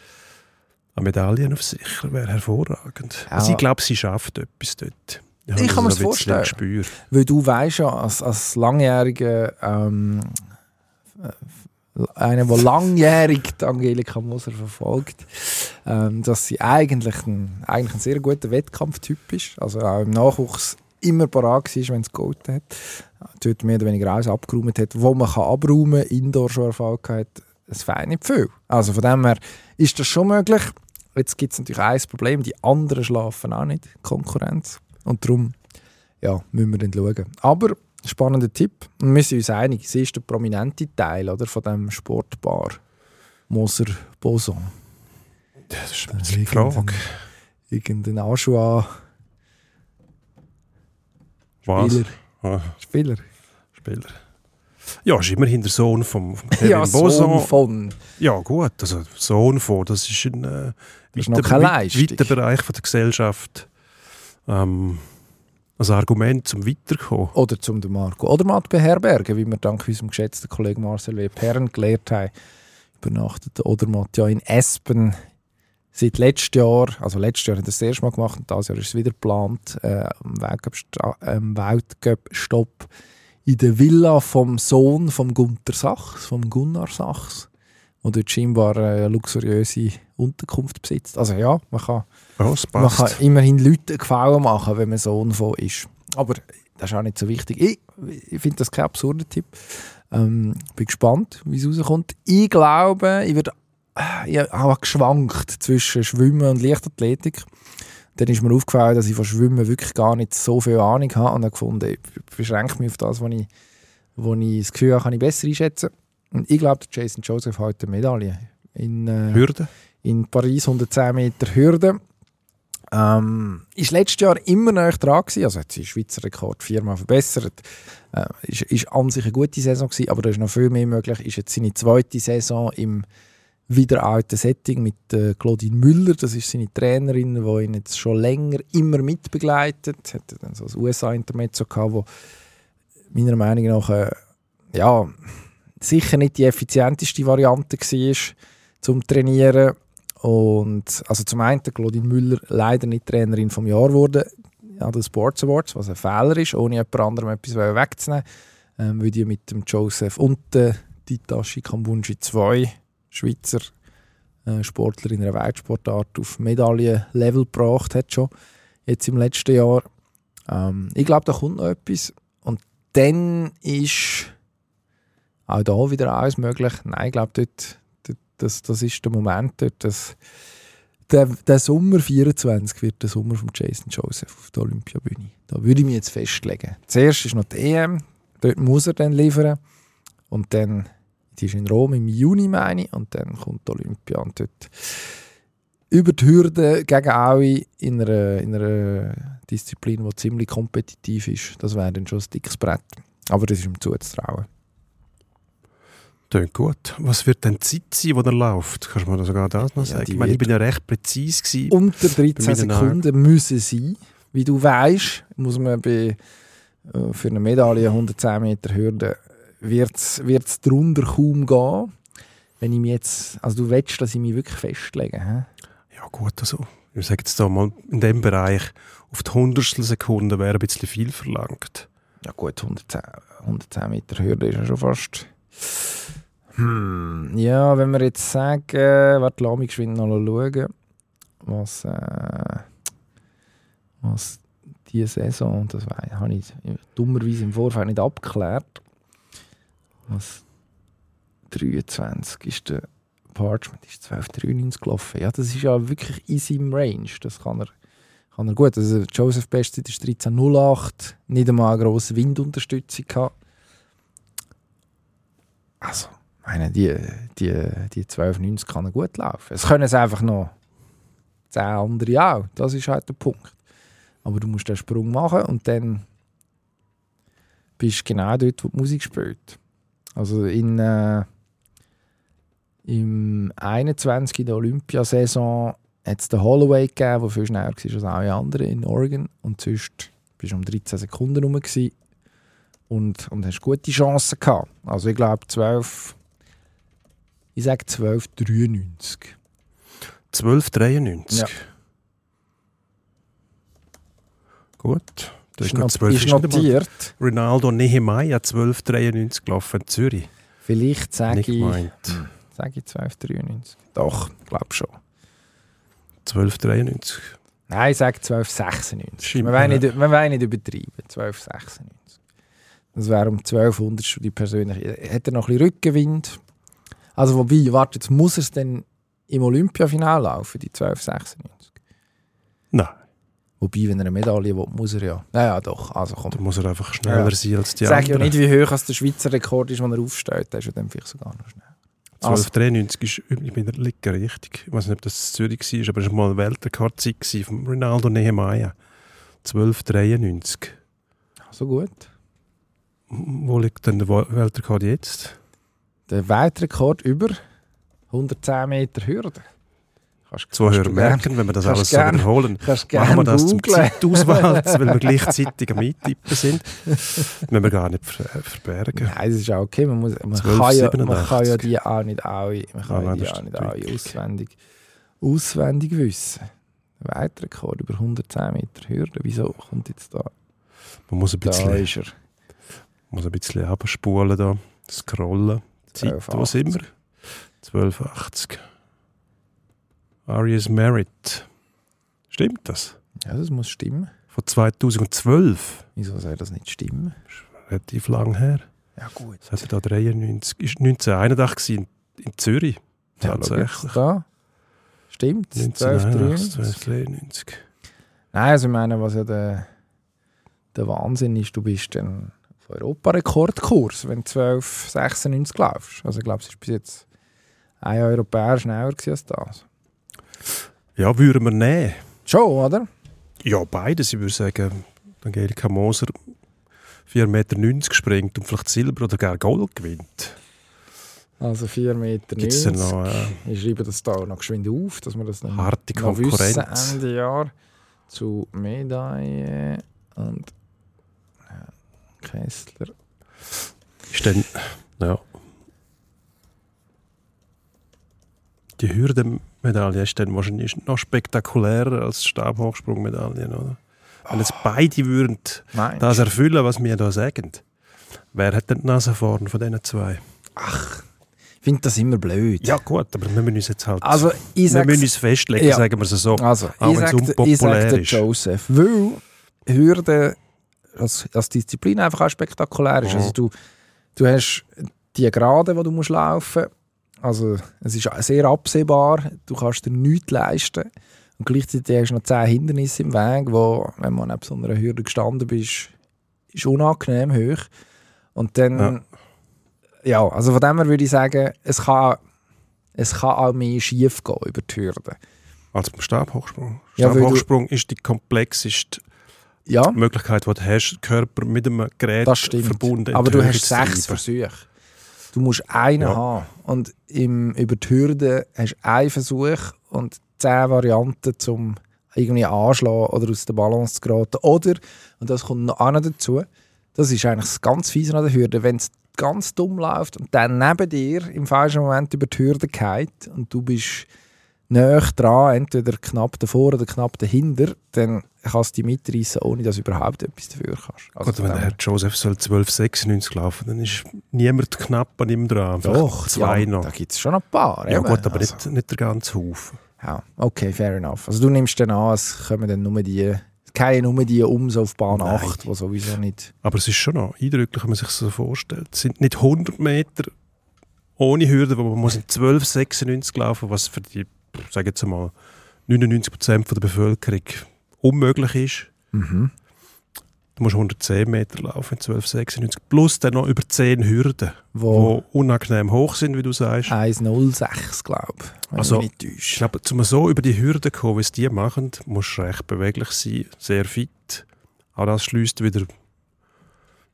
eine Medaille auf sicher, wäre hervorragend. Ja. Also ich glaube, sie schafft etwas dort. habe Ich kann das mir's ein bisschen vorstellen. Gespür. Weil du weißt ja, als, als langjähriger ähm, äh, einer, der <laughs> langjährig die Angelika Moser verfolgt, ähm, dass sie eigentlich ein, eigentlich ein sehr guter Wettkampftyp ist. Also auch im Nachwuchs immer parat war, wenn es geholfen hat. Dort mehr oder weniger alles abgeräumt hat, wo man kann abräumen kann, Indoor schon Erfolg hat. Es fehlt nicht viel. Also von dem her ist das schon möglich. Jetzt gibt es natürlich ein Problem, die anderen schlafen auch nicht, Konkurrenz. Und darum ja, müssen wir dann schauen. Aber spannender Tipp. Und wir sind uns einig, sie ist der prominente Teil oder, von dem Sportbar Moser Boson. Das ist eine die Frage. Irgendein Aschua Was? Spieler. Ah, Spieler. Spieler. Ja, ist immerhin der Sohn vom <laughs> Kevin ja, Boson. Sohn von. Ja, gut, also Sohn von, das ist ein äh, Das ist weit- weiter Bereich von der Gesellschaft. Ähm, als Argument zum Weiterkommen. Oder zum Marco Odermatt beherbergen, wie wir dank unserem geschätzten Kollegen Marcel W. Perren gelernt haben. Übernachtet der Odermatt ja in Espen seit letztem Jahr, also letztes Jahr hat er das erste Mal gemacht und dieses Jahr ist es wieder geplant, äh, am Weltcup- Weltcup-Stopp in der Villa vom Sohn von Gunter Sachs, vom Gunnar Sachs, der dort scheinbar eine luxuriöse Unterkunft besitzt. Also ja, man kann es man kann immerhin Leuten Gefallen machen, wenn man Sohn von ist. Aber das ist auch nicht so wichtig. Ich, ich finde das kein absurder Tipp. Ähm, bin gespannt, wie es rauskommt. Ich glaube, ich werde ich habe geschwankt zwischen Schwimmen und Leichtathletik. Dann ist mir aufgefallen, dass ich von Schwimmen wirklich gar nicht so viel Ahnung habe und habe gefunden, ich beschränke mich auf das, was ich, wo ich das Gefühl habe, kann ich besser einschätzen. Und ich glaube, Jason Joseph hat eine Medaille in, äh, Hürde. in Paris 110 Meter Hürde. Ähm, ist letztes Jahr immer noch dran gewesen, also hat sie den Schweizer Rekord viermal verbessert. Äh, ist, ist an sich eine gute Saison gewesen, aber da ist noch viel mehr möglich. Ist jetzt seine zweite Saison im wieder alten Setting mit äh, Claudine Müller, das ist seine Trainerin, die ihn jetzt schon länger immer mitbegleitet. Hat dann so ein USA-Intermezzo gehabt, wo meiner Meinung nach äh, ja, sicher nicht die effizienteste Variante war zum Trainieren. Und also zum einen Claudine Müller leider nicht Trainerin vom Jahr geworden an den Sports Awards, was ein Fehler ist, ohne jemand anderem etwas wegzunehmen. Ähm, weil die mit dem Joseph und der Ditashi Kambunji zwei Schweizer äh, Sportler in einer Weltsportart auf Medaillenlevel gebracht hat schon jetzt im letzten Jahr. Ähm, ich glaube, da kommt noch etwas. Und dann ist auch da wieder alles möglich. Nein, ich glaube, dort, dort, das, das ist der Moment dort, dass der, der Sommer 24 wird der Sommer von Jason Joseph auf der Olympiabühne. Da würde ich mich jetzt festlegen. Zuerst ist noch die EM, dort muss er dann liefern. Und dann, die ist in Rom im Juni, meine ich, und dann kommt Olympia. Und dort über die Hürde gegen alle in einer, in einer Disziplin, die ziemlich kompetitiv ist. Das wäre dann schon ein dickes Brett. Aber das ist ihm zuzutrauen. Tönt gut. Was wird denn die Zeit sein, die er läuft? Kannst du mir sogar das noch Ja, sagen? ich meine, ich bin ja recht präzise gewesen. Unter 13 Bei meinen Sekunden müssen sein. Wie du weißt, muss man bei, äh, für eine Medaille 110 Meter Hürde wird es drunter kaum gehen. Wenn ich mich jetzt, also du willst, dass ich mich wirklich festlege. Hä? Ja gut, also ich sage jetzt da mal, in dem Bereich auf die Hundertstel Sekunde wäre ein bisschen viel verlangt. Ja gut, 110, 110 Meter Hürde ist ja schon fast... Hm, ja, wenn wir jetzt sagen, warte, lass mich geschwind noch schauen, was, äh, was diese Saison, das habe ich dummerweise im Vorfeld nicht abgeklärt, was 23 ist der Parchment ist 1293 gelaufen. Ja, das ist ja wirklich in seinem Range, das kann er, kann er gut. Also Joseph Bestzeit ist 1308, nicht einmal eine grosse Windunterstützung gehabt. Also, meine, die, die, die 1290 kann er gut laufen. Es können es einfach noch 10 andere auch. Das ist halt der Punkt. Aber du musst den Sprung machen und dann bist du genau dort, wo die Musik spielt. Also in, äh, im 21 in der Olympiasaison hat es den Holloway gegeben, der viel schneller war als alle anderen in Oregon. Und sonst bist du um 13 Sekunden rum und, und hast gute Chancen gehabt. Also ich glaube 12, ich sage 12,93. 12,93. Ja. Gut. Das Ist, not, 12 ist notiert. Ronaldo Nehemiah 12,93 gelaufen in Zürich. Vielleicht sage ich, gemeint. sage ich 1293. Doch, glaube schon. 1293. Nein, ich sage 1296. Stimmt, Wir wollen ja. nicht, wir wollen nicht übertreiben. 1296. Das wäre um 1200 die persönliche. Hätte er noch ein bisschen Rückenwind? Also, wobei, warte, jetzt muss er es dann im Olympiafinale laufen, die 1296. Nein, Wobei, wenn er eine Medaille will, muss er ja. Naja, doch. Also komm. da muss er einfach schneller Ja. sein als die Ich sage ja anderen. nicht, wie hoch als der Schweizer Rekord ist, wenn er aufsteht. Der ist ja dann vielleicht sogar noch schnell. Also, 1293 ist übrigens bei der Liga richtig. Ich weiß nicht, ob das Zürich war, aber es war mal eine Weltrekordzeit von Ronaldo Nehemiah. 1293. so gut. Wo liegt denn der Weltrekord jetzt? Der Weltrekord über 110 Meter Hürde. Kannst, Zwei kannst du gern- merken, wenn wir das alles so gern- wiederholen. Machen wir das zum. Zeitauswahl, weil wir gleichzeitig am Eintippen sind. Wenn wir gar nicht ver verbergen. Nein, das ist auch okay. Man, muss, man, 12, kann, ja, man kann ja 87. die auch nicht alle, man kann Ah, ja nein, die das auch nicht alle auswendig, auswendig wissen. Weltrekord über 110 Meter Hürde. Wieso kommt jetzt da? Man muss ein Da bisschen, ist er. muss ein bisschen abspulen da, scrollen. Zeit, wo 12,80. sind wir? 1280. Arias Merit. Stimmt das? Ja, das muss stimmen. Von 2012. Wieso soll das nicht stimmen? Relativ lang her. Ja, gut. Das hat er da 93. Ist 1981 in, in Zürich. Ja, Tatsächlich. Da. Stimmt. 1981, 1293. 1293. Nein, also ich meine, was ja der, der Wahnsinn ist, du bist auf Europarekordkurs, wenn du 1296 laufst. Also ich glaube, es ist bis jetzt ein Europäer schneller als das. Ja, würden wir nehmen. Schon, oder? Ja, beides. Ich würde sagen, Angelika Moser 4,90 Meter springt und vielleicht Silber oder gar Gold gewinnt. Also 4 Meter Gibt es 90. noch äh, Ich schreibe das da noch geschwind auf, dass wir das dann harte noch wissen Konkurrenz? Ende Jahr zu Medaille und ja, Kessler. Ist dann, ja. Die Hürdenmedaille ist dann wahrscheinlich noch spektakulärer als Stabhochsprungmedaillen, oder? Wenn jetzt beide würden Nein. das erfüllen, was wir da sagen, wer hat denn die Nase vorn von diesen zwei? Ich finde das immer blöd. Ja gut, aber wir müssen uns jetzt halt... Also ich wir müssen uns festlegen, Ja. sagen wir es so. Also, Auch ich sage ich unpopulär ist. Joseph, weil Hürde als, als Disziplin einfach auch spektakulär ist. Mhm. Also du, du hast die Gerade, die du musst laufen also es ist sehr absehbar, du kannst dir nichts leisten und gleichzeitig hast du noch zehn Hindernisse im Weg, wo, wenn man neben so einer Hürde gestanden bist, ist unangenehm hoch. Und dann, ja, Ja. also von dem her würde ich sagen, es kann, es kann auch mehr schief gehen über die Hürde. Als beim Stabhochsprung. Ja, Stabhochsprung ist die komplexeste Ja, Möglichkeit, die du hast, Körper mit einem Gerät verbunden Aber du hast sechs. Versuche. Du musst einen Ja. haben. Und im, über die Hürde hast du einen Versuch und zehn Varianten, um irgendwie anschlagen oder aus der Balance zu geraten. Oder, und das kommt noch einer dazu, das ist eigentlich das ganz Fiese an der Hürde, wenn es ganz dumm läuft und dann neben dir im falschen Moment über die Hürde geht und du bist näher dran, entweder knapp davor oder knapp dahinter, dann kannst du dich mitreißen, ohne dass du überhaupt etwas dafür kannst. Also von wenn der her- Herr Joseph soll 1296 laufen, dann ist niemand knapp an ihm dran. Doch, zwei ja, noch. Da gibt es schon ein paar. Ja eben. gut, aber also, nicht, nicht der ganze Haufen. Ja, okay, fair enough. Also du nimmst dann an, es kommen dann nur die, keine nur die um so auf Bahn Nein. 8, die sowieso nicht... Aber es ist schon noch eindrücklich, wenn man sich das so vorstellt. Es sind nicht 100 Meter ohne Hürde, wo man muss in 1296 laufen, was für die, sage jetzt mal, 99% von der Bevölkerung unmöglich ist. Mhm. Du musst 110 Meter laufen in 1296, plus dann noch über 10 Hürden, Wo die unangenehm hoch sind, wie du sagst. 1,06, glaube ich, Also, ich glaube, um so über die Hürden zu kommen, wie es die machen, musst du recht beweglich sein, sehr fit. Auch das schließt wieder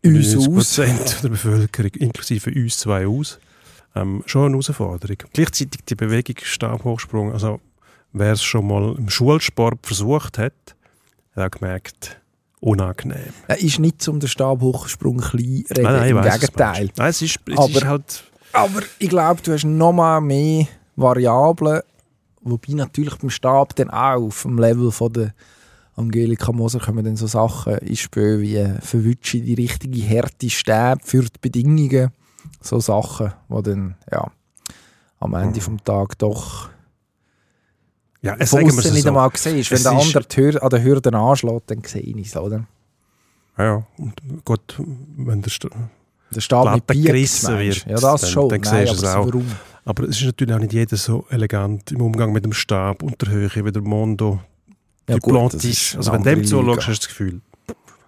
Uns aus. 90% der Bevölkerung, inklusive uns zwei aus. Ähm, schon eine Herausforderung. Gleichzeitig die Bewegung Stabhochsprung, also wer es schon mal im Schulsport versucht hat, hat auch gemerkt, unangenehm. Er ist nicht zum den Stabhochsprung klein reden, Nein, nein, im Gegenteil. Nein, es ist, es Aber- ist halt... Aber ich glaube, du hast noch mal mehr Variablen, wobei natürlich beim Stab dann auch auf dem Level von der Angelika Moser kommen dann so Sachen ins Spiel wie äh, verwünsche die richtige Härte Stäbe für die Bedingungen so Sachen, die dann ja, am Ende vom Tag doch Ja, es sagen wir es nicht so. einmal siehst. Wenn Es der andere Hür an der Hürde anschlägt, dann sehe ich es, oder? Ja, und gut, wenn der St Der Stab mit Bier gerissen wird, Ja, das dann- schon. dann Nein, siehst du aber es auch. Warum? Aber es ist natürlich auch nicht jeder so elegant im Umgang mit dem Stab und der Höhe wie der Mondo. Ja, das ist Also wenn du dem zuschaust, hast du das Gefühl,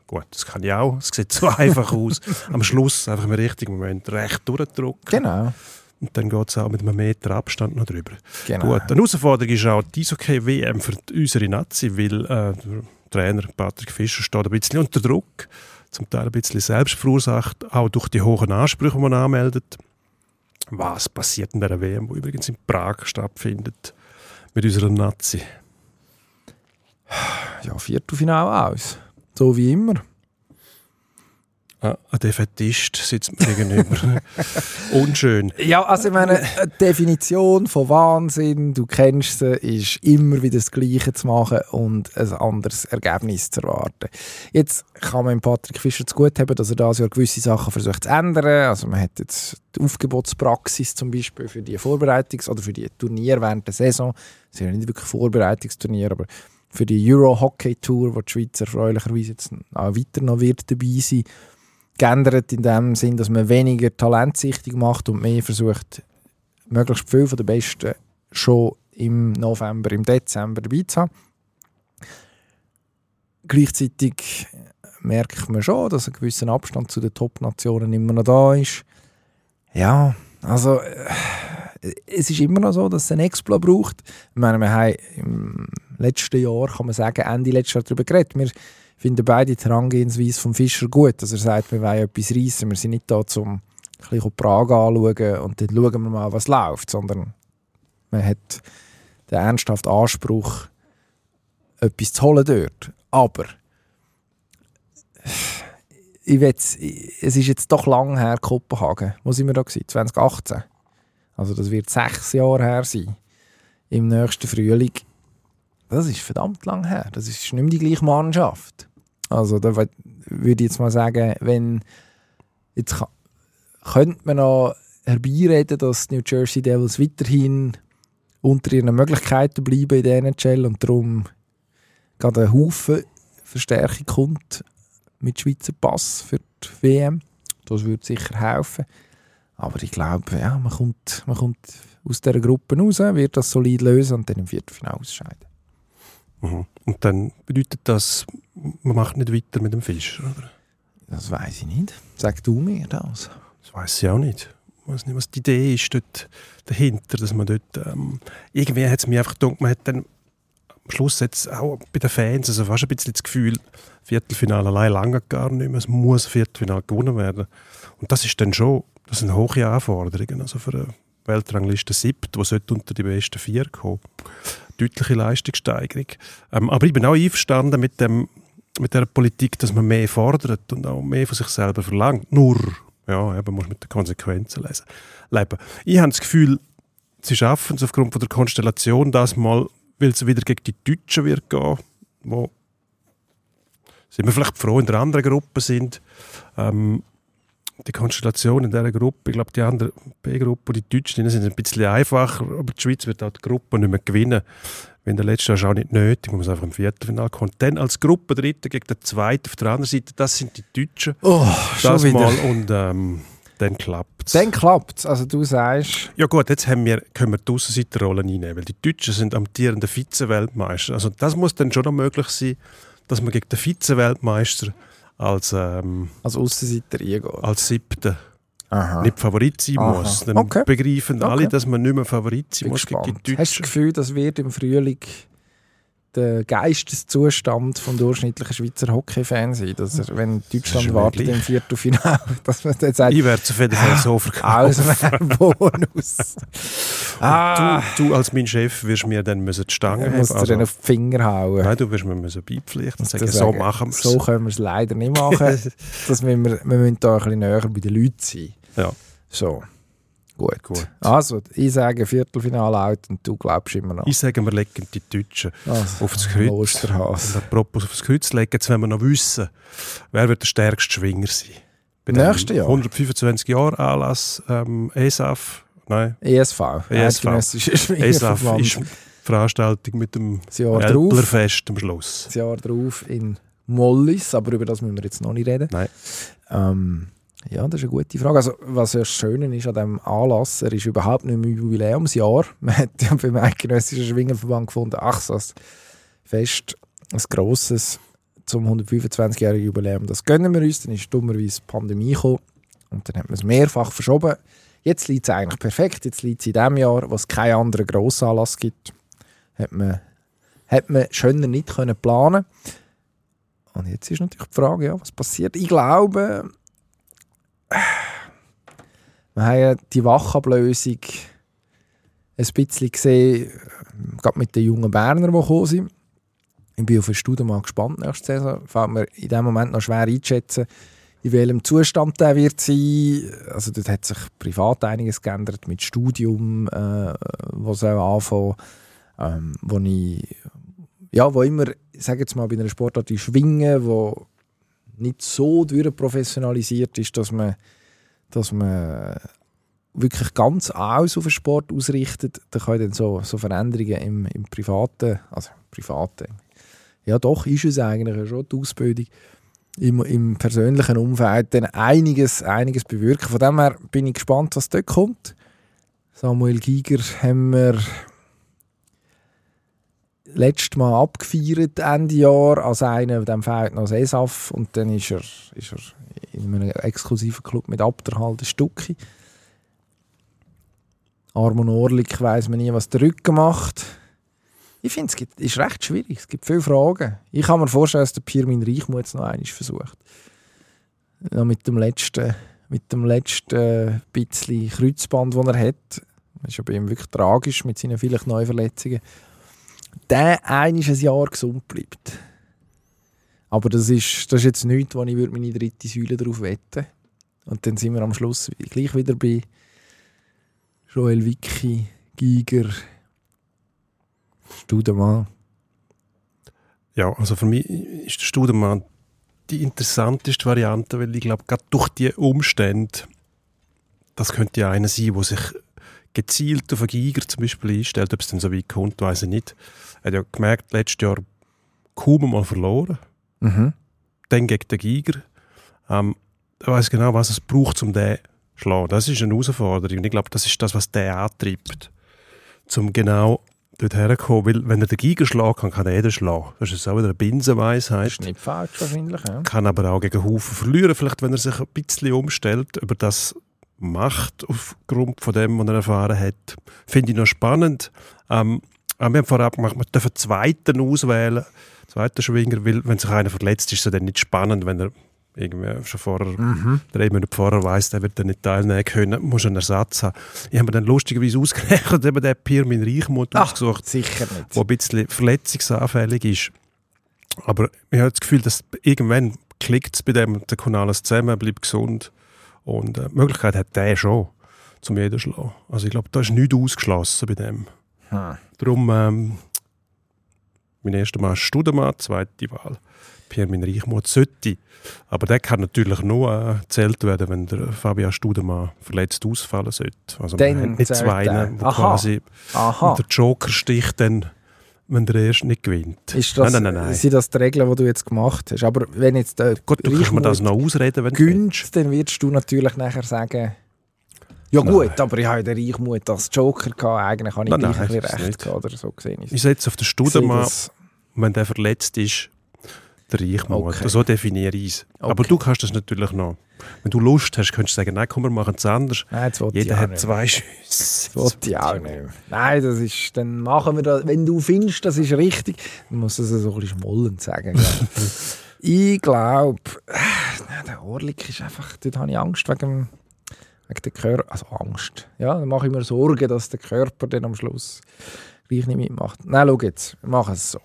gut, das kann ich auch. Es sieht so <laughs> einfach aus. Am Schluss einfach im richtigen Moment recht durchdrücken. Genau. Und dann geht es auch mit einem Meter Abstand noch drüber. genau. Gut, eine Herausforderung ist auch die Eishockey-WM für die- unsere Nazi, weil äh, der Trainer Patrick Fischer steht ein bisschen unter Druck, zum Teil ein bisschen selbst verursacht, auch durch die hohen Ansprüche, die man anmeldet. Was passiert in der WM, die übrigens in Prag stattfindet, mit unserer Nazi? Ja, Viertelfinale aus. So wie immer. Ah, ein Defetist sitzt mir gegenüber. <laughs> Unschön. Ja, also ich meine, <laughs> eine Definition von Wahnsinn, du kennst sie, ist immer wieder das Gleiche zu machen und ein anderes Ergebnis zu erwarten. Jetzt kann man Patrick Fischer zu gut haben, dass er da Jahr gewisse Sachen versucht zu ändern. Also man hat jetzt die Aufgebotspraxis zum Beispiel für die Vorbereitungs- oder für die Turniere während der Saison. Das sind ja nicht wirklich Vorbereitungsturniere, aber für die Euro Hockey Tour, wo die Schweiz erfreulicherweise jetzt auch weiter noch wird dabei sein geändert in dem Sinn, dass man weniger talentsichtig macht und mehr versucht, möglichst viel von den Besten schon im November, im Dezember dabei zu haben. Gleichzeitig merkt man schon, dass ein gewisser Abstand zu den Top-Nationen immer noch da ist. Ja, also äh, es ist immer noch so, dass es einen Explo braucht. Ich meine, wir haben im letzten Jahr, kann man sagen, Ende letztes Jahr darüber geredet. Wir finden beide die Herangehensweise vom Fischer gut, dass er sagt, wir wollen etwas reissen. Wir sind nicht da, um ein Prag anzuschauen und dann schauen wir mal, was läuft, sondern man hat den ernsthaften Anspruch, etwas zu holen dort. Aber ich will's, es ist jetzt doch lang her, Kopenhagen. Wo sind wir da gewesen? 2018. Also das wird sechs Jahre her sein. Im nächsten Frühling. Das ist verdammt lang her. Das ist nicht mehr die gleiche Mannschaft. Also da wür- würde ich jetzt mal sagen, wenn jetzt ka- könnte man noch herbeireden, dass die New Jersey Devils weiterhin unter ihren Möglichkeiten bleiben in der NHL und darum gerade ein Haufen Verstärkung kommt mit Schweizer Pass für die WM. Das würde sicher helfen. Aber ich glaube, ja, man, kommt, man kommt aus dieser Gruppe raus, wird das solid lösen und dann im Viertelfinale ausscheiden. Mhm. Und dann bedeutet das, man macht nicht weiter mit dem Fischer, oder? Das weiß ich nicht. Sag du mir das. Das weiß ich auch nicht. Ich weiß nicht, was die Idee ist dort dahinter, dass man dort, ähm, irgendwie hat es mir einfach gedacht, man hat dann am Schluss jetzt auch bei den Fans also fast ein bisschen das Gefühl, Viertelfinale allein lange gar nicht mehr, es muss Viertelfinale gewonnen werden. Und das ist dann schon, das sind hohe Anforderungen, also für eine Weltrangliste 7, die sollte unter die besten vier kommen. Deutliche Leistungssteigerung. Ähm, aber ich bin auch einverstanden mit, dem, mit der Politik, dass man mehr fordert und auch mehr von sich selber verlangt. Nur, ja, eben, muss mit den Konsequenzen lesen, leben. Ich habe das Gefühl, sie schaffen es aufgrund von der Konstellation das mal, weil es wieder gegen die Deutschen wird gehen, wo sind wir vielleicht froh in der anderen Gruppe sind. Ähm, die Konstellation in dieser Gruppe, ich glaube, die andere B-Gruppe, die Deutschen, die sind ein bisschen einfacher, aber die Schweiz wird auch die Gruppe nicht mehr gewinnen. Wenn der letzte Jahr ist auch nicht nötig, man muss einfach im Viertelfinale kommen. Dann als Gruppe Dritte gegen den Zweiten auf der anderen Seite, das sind die Deutschen. Oh, Das mal und ähm, dann klappt es. Dann klappt es. Also du sagst, Ja gut, jetzt haben wir, können wir die Aussenseiterrolle einnehmen, weil die Deutschen sind amtierende Vize-Weltmeister. Also das muss dann schon noch möglich sein, dass man gegen den Vize-Weltmeister als, ähm, als Aussenseiter als Siebter Aha. nicht Favorit sein Aha. muss. Dann Okay. begreifen alle, Okay. dass man nicht mehr Favorit sein bin muss gespannt. Hast du das. Gefühl, das wird im Frühling der Geisteszustand vom durchschnittlichen Schweizer Hockey-Fan sein, dass er, wenn Deutschland wartet im Viertelfinale, <laughs> dass man dann sagt, Ich werde es auf jeden Fall so verkaufen. wäre <laughs> Bonus. ah, Du, du als mein Chef wirst mir dann müssen die Stange ich muss haben. dir dann Also, auf die Finger hauen. nein, du wirst mir müssen beipflichten und sagen, Das so sagen, machen wir es. So können wir es leider nicht machen. <laughs> das müssen wir, wir müssen da ein bisschen näher bei den Leuten sein. Ja. So, gut. Gut. Also, ich sage Viertelfinale out und du glaubst immer noch. Ich sage, wir legen die Deutschen Also, aufs Kreuz. Und apropos aufs Kreuz legen, jetzt wollen wir noch wissen, wer wird der stärkste Schwinger sein Bei dem Nächsten Jahr? 125 Jahre Anlass ähm, ESAF, nein, ESV. ESV. ESAF ist Veranstaltung mit dem Das. Älplerfest am Schluss. Das Jahr drauf in Mollis, aber über das müssen wir jetzt noch nicht reden. Nein. Ähm, ja, das ist eine gute Frage. Also, was ja das Schöne ist an diesem Anlass, er ist überhaupt nicht im Jubiläumsjahr. <laughs> Man hat ja beim Eidgenössischen Schwingerverband gefunden, ach, so ein Fest, ein grosses zum 125-jährigen Jubiläum, das gönnen wir uns. Dann ist dummerweise die Pandemie gekommen und dann hat man es mehrfach verschoben. Jetzt liegt es eigentlich perfekt. Jetzt liegt es in dem Jahr, wo es keinen anderen Grossanlass gibt. Hat man, hat man schöner nicht können planen Und jetzt ist natürlich die Frage, ja, was passiert? Ich glaube, wir haben ja die Wachablösung ein bisschen gesehen, gerade mit den jungen Bernern, die gekommen sind. Ich bin auf den Studium mal gespannt nächste Saison. Fällt mir in dem Moment noch schwer einzuschätzen, in welchem Zustand der wird sein. Also dort hat sich privat einiges geändert mit Studium, äh, was soll anfangen, ähm, wo ich ja, wo immer, sage jetzt mal, bei einer Sportart wie Schwingen, wo nicht so durchprofessionalisiert ist, dass man, dass man wirklich ganz alles auf den Sport ausrichtet, da können dann so, so Veränderungen im, im privaten, also privaten, ja doch, ist es eigentlich schon die Ausbildung, im, im persönlichen Umfeld dann einiges, einiges bewirken. Von dem her bin ich gespannt, was dort kommt. Samuel Giger haben wir letztes Mal abgefeiert, Ende Jahr, als einer, dem fehlt noch das ESAF und dann ist er, ist er in einem exklusiven Club mit Abderhalt ein Stückchen. Armon Orlik weiss man nie, was der Rücken macht. Ich finde, es ist recht schwierig. Es gibt viele Fragen. Ich kann mir vorstellen, dass der Pirmin Reichmuth es noch einmal versucht. Ja, mit dem letzten, mit dem letzten bisschen Kreuzband, das er hat. Das ist ja bei ihm wirklich tragisch mit seinen vielleicht neuen Verletzungen. Der ein Jahr gesund bleibt. Aber das ist, das ist jetzt nichts, wo ich meine dritte Säule darauf wetten Und dann sind wir am Schluss gleich wieder bei Joel Wicki, Giger, Studemann. Ja, also für mich ist der Studemann die interessanteste Variante, weil ich glaube, gerade durch die Umstände, das könnte ja einer sein, der sich gezielt auf einen Giger zum Beispiel einstellt, ob es dann so weit kommt, weiß ich nicht. Er hat ja gemerkt, letztes Jahr kaum mal verloren, Mhm. dann gegen den Giger. Ähm, er weiß genau, was es braucht, um den zu schlagen. Das ist eine Herausforderung und ich glaube, das ist das, was den antreibt, um genau dort herzukommen, weil wenn er den Giger schlagen kann, kann er jeden schlagen. Das ist auch wieder eine Binsenweisheit Das ist nicht falsch wahrscheinlich. Ja. kann aber auch gegen Haufen verlieren, vielleicht wenn er sich ein bisschen umstellt, über das macht aufgrund von dem, was er erfahren hat. Finde ich noch spannend. Ähm, aber wir haben vorab gemacht, wir dürfen einen zweiten auswählen, zweiten Schwinger, weil wenn sich einer verletzt, ist es dann nicht spannend, wenn er irgendwie schon vorher, drei Monate vorher weiss, der wird dann nicht teilnehmen können, muss einen Ersatz haben. Ich habe mir dann lustigerweise ausgerechnet, <laughs> eben den Pirmin Reichmuth Ach, ausgesucht, sicher nicht. der ein bisschen verletzungsanfällig ist. Aber ich habe das Gefühl, dass irgendwann klickt es bei dem, der kommt alles zusammen, bleibt gesund. Und äh, die Möglichkeit hat der schon, zum jeden zu schlagen. Also ich glaube, da ist nichts ausgeschlossen bei dem. Hm. Darum, ähm, mein erster Mal ist Studemann, zweite Wahl. Pierre Reichmuth sollte. Aber der kann natürlich nur äh, gezählt werden, wenn der Fabian Studemann verletzt ausfallen sollte. Also Dann man hat nicht zählt zwei, der. die Aha. quasi Aha. der Joker sticht dann, wenn der erste nicht gewinnt. Ist das, nein, nein, nein, nein. Sind das die Regeln, die du jetzt gemacht hast? Aber wenn jetzt der Gut, du kannst mir das noch ausreden, wenn du willst. gönnt, dann wirst du natürlich nachher sagen, ja gut, Nein. aber ich habe den Reichmut als Joker gehabt, eigentlich habe ich Nein, nein, recht gehabt oder so gesehen. Ich setze auf den Studemann, wenn der verletzt ist, der Reichmuth. Okay. So definiere ich es. Aber Okay. du kannst das natürlich noch. Wenn du Lust hast, könntest du sagen, nein, komm, wir machen es anders. Nein, Jeder hat nicht. zwei Schüsse. Das wollte ich auch nicht. Nein, das ist, dann machen wir das. Wenn du findest, das ist richtig, dann musst du es so ein bisschen schmollend sagen. <laughs> ich glaube, der Orlik ist einfach, dort habe ich Angst wegen, dem- wegen der Körper, also Angst. Ja, dann mache ich mir Sorgen, dass der Körper dann am Schluss gleich nicht mitmacht. Nein, schau jetzt, wir machen es so.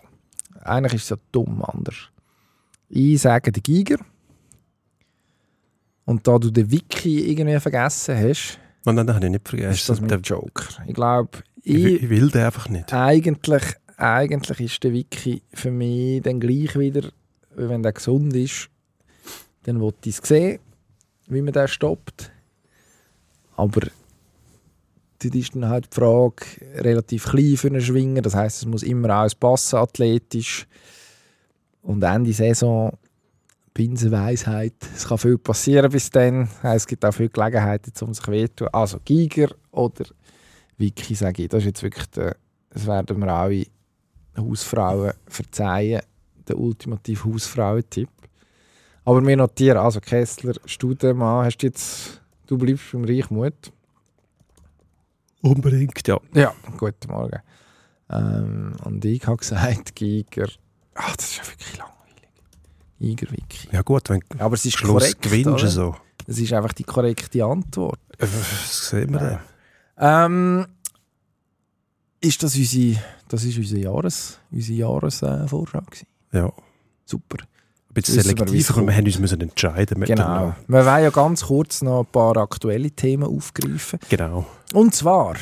Eigentlich ist es ja dumm anders. Ich sage den Giger. Und da du den Wiki irgendwie vergessen hast, Nein, nein, das habe ich nicht ist vergessen. das mein Der- Joker. Ich glaube, ich, will- ich, ich will den einfach nicht. eigentlich, eigentlich ist der Wiki für mich dann gleich wieder, wenn der gesund ist, dann wollte ich es sehen. wie man den stoppt. Aber dort ist dann halt die Frage relativ klein für einen Schwinger. Das heißt, es muss immer alles passen, athletisch. Und Ende Saison, Binsenweisheit, es kann viel passieren bis dann. Es gibt auch viele Gelegenheiten, um sich wehtun. Also Giger oder Vicky, sage ich. Das ist jetzt wirklich der, das werden wir alle Hausfrauen verzeihen, der ultimative Hausfrauentipp. Aber wir notieren, also Kessler, Studemann, hast du jetzt, du bleibst beim Reichmut. Unbedingt, ja. Ja, guten Morgen. Ähm, und ich habe gesagt, Giger, ach, das ist ja wirklich langweilig. Giger, Vicky. Ja gut, wenn du Aber es ist Schluss korrekt, gewinnst, oder? so. Das ist einfach die korrekte Antwort. Äh, Das sehen wir dann. Ähm, ist das unsere, das ist unsere Jahres, unsere Jahresvorschau gewesen? Ja. Super. Ein bisschen es selektiv, aber wir haben uns müssen entscheiden Genau. Wir wollen ja ganz kurz noch ein paar aktuelle Themen aufgreifen. Genau. Und zwar,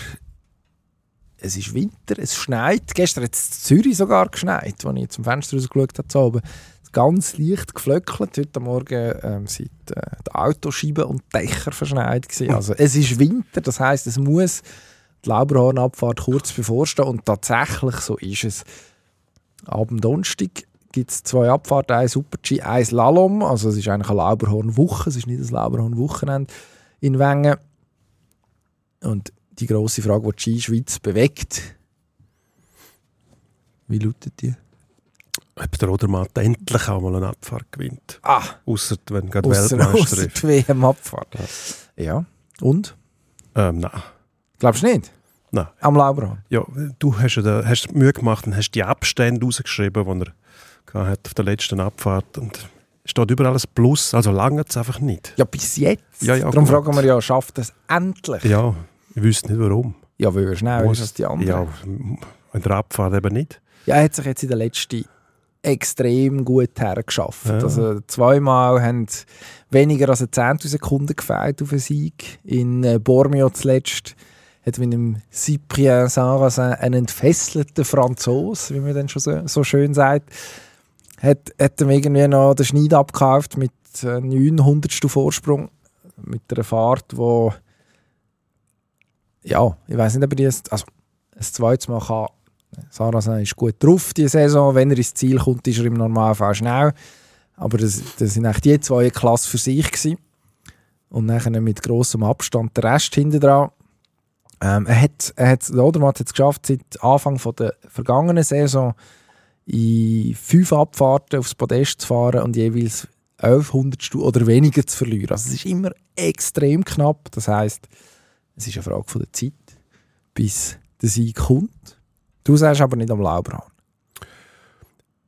es ist Winter, es schneit. Gestern hat es in Zürich sogar geschneit, als ich zum Fenster rausgeschaut habe. oben. Ganz leicht geflöckelt. Heute Morgen ähm, sind äh, die Autoscheiben und die Dächer verschneit. Gewesen. Also, es ist Winter, das heißt, es muss die Lauberhornabfahrt kurz bevorstehen. Und tatsächlich, so ist es. Ab dem Donnerstag gibt es zwei Abfahrten, ein Super-G, ein Slalom. Also es ist eigentlich eine Lauberhorn-Woche, es ist nicht ein Lauberhorn-Wochenende in Wengen. Und die grosse Frage, die die Ski-Schweiz bewegt, wie lautet die? Ob der Odermatt endlich auch mal eine Abfahrt gewinnt. Ah, Ausser wenn gerade ausser, Weltmeister ausser ist. WM-Abfahrt. Ja, und? Ähm, nein. Glaubst du nicht? Nein. Am Lauberhorn? Ja, du hast, ja da, hast Mühe gemacht und hast die Abstände rausgeschrieben, die er hat auf der letzten Abfahrt. Und steht überall ein Plus, also lange es einfach nicht. Ja, bis jetzt. Ja, ja, Darum gut. fragen wir ja, schafft es endlich? Ja, ich wüsste nicht warum. Ja, weil er schneller ist als die anderen. Ja, der Abfahrt eben nicht. Ja, er hat sich jetzt in der letzten extrem gut hergeschafft. Ja. Also zweimal haben weniger als eine Zehntelsekunde gefehlt auf einen Sieg. In äh, Bormio zuletzt hat mit dem Cyprien Sarrazin einen entfesselten Franzos, wie man dann schon so, so schön sagt, hat, hat ihm irgendwie noch den Schneid abgekauft mit äh, 900 Vorsprung, mit einer Fahrt, wo ja, ich weiß nicht, ob er das, also ein zweites Mal kann Sarrazin ist gut drauf diese Saison. Wenn er ins Ziel kommt, ist er im Normalfall schnell. Aber das, das sind eigentlich die zwei Klasse für sich gewesen. Und nachher mit grossem Abstand der Rest hinten dran. Ähm, er hat, er hat, der Odermatt hat es geschafft, seit Anfang von der vergangenen Saison in fünf Abfahrten aufs Podest zu fahren und jeweils 1100 oder weniger zu verlieren. Also es ist immer extrem knapp. Das heißt, es ist eine Frage von der Zeit, bis der Sieg kommt. Du sagst aber nicht am Lauberhahn.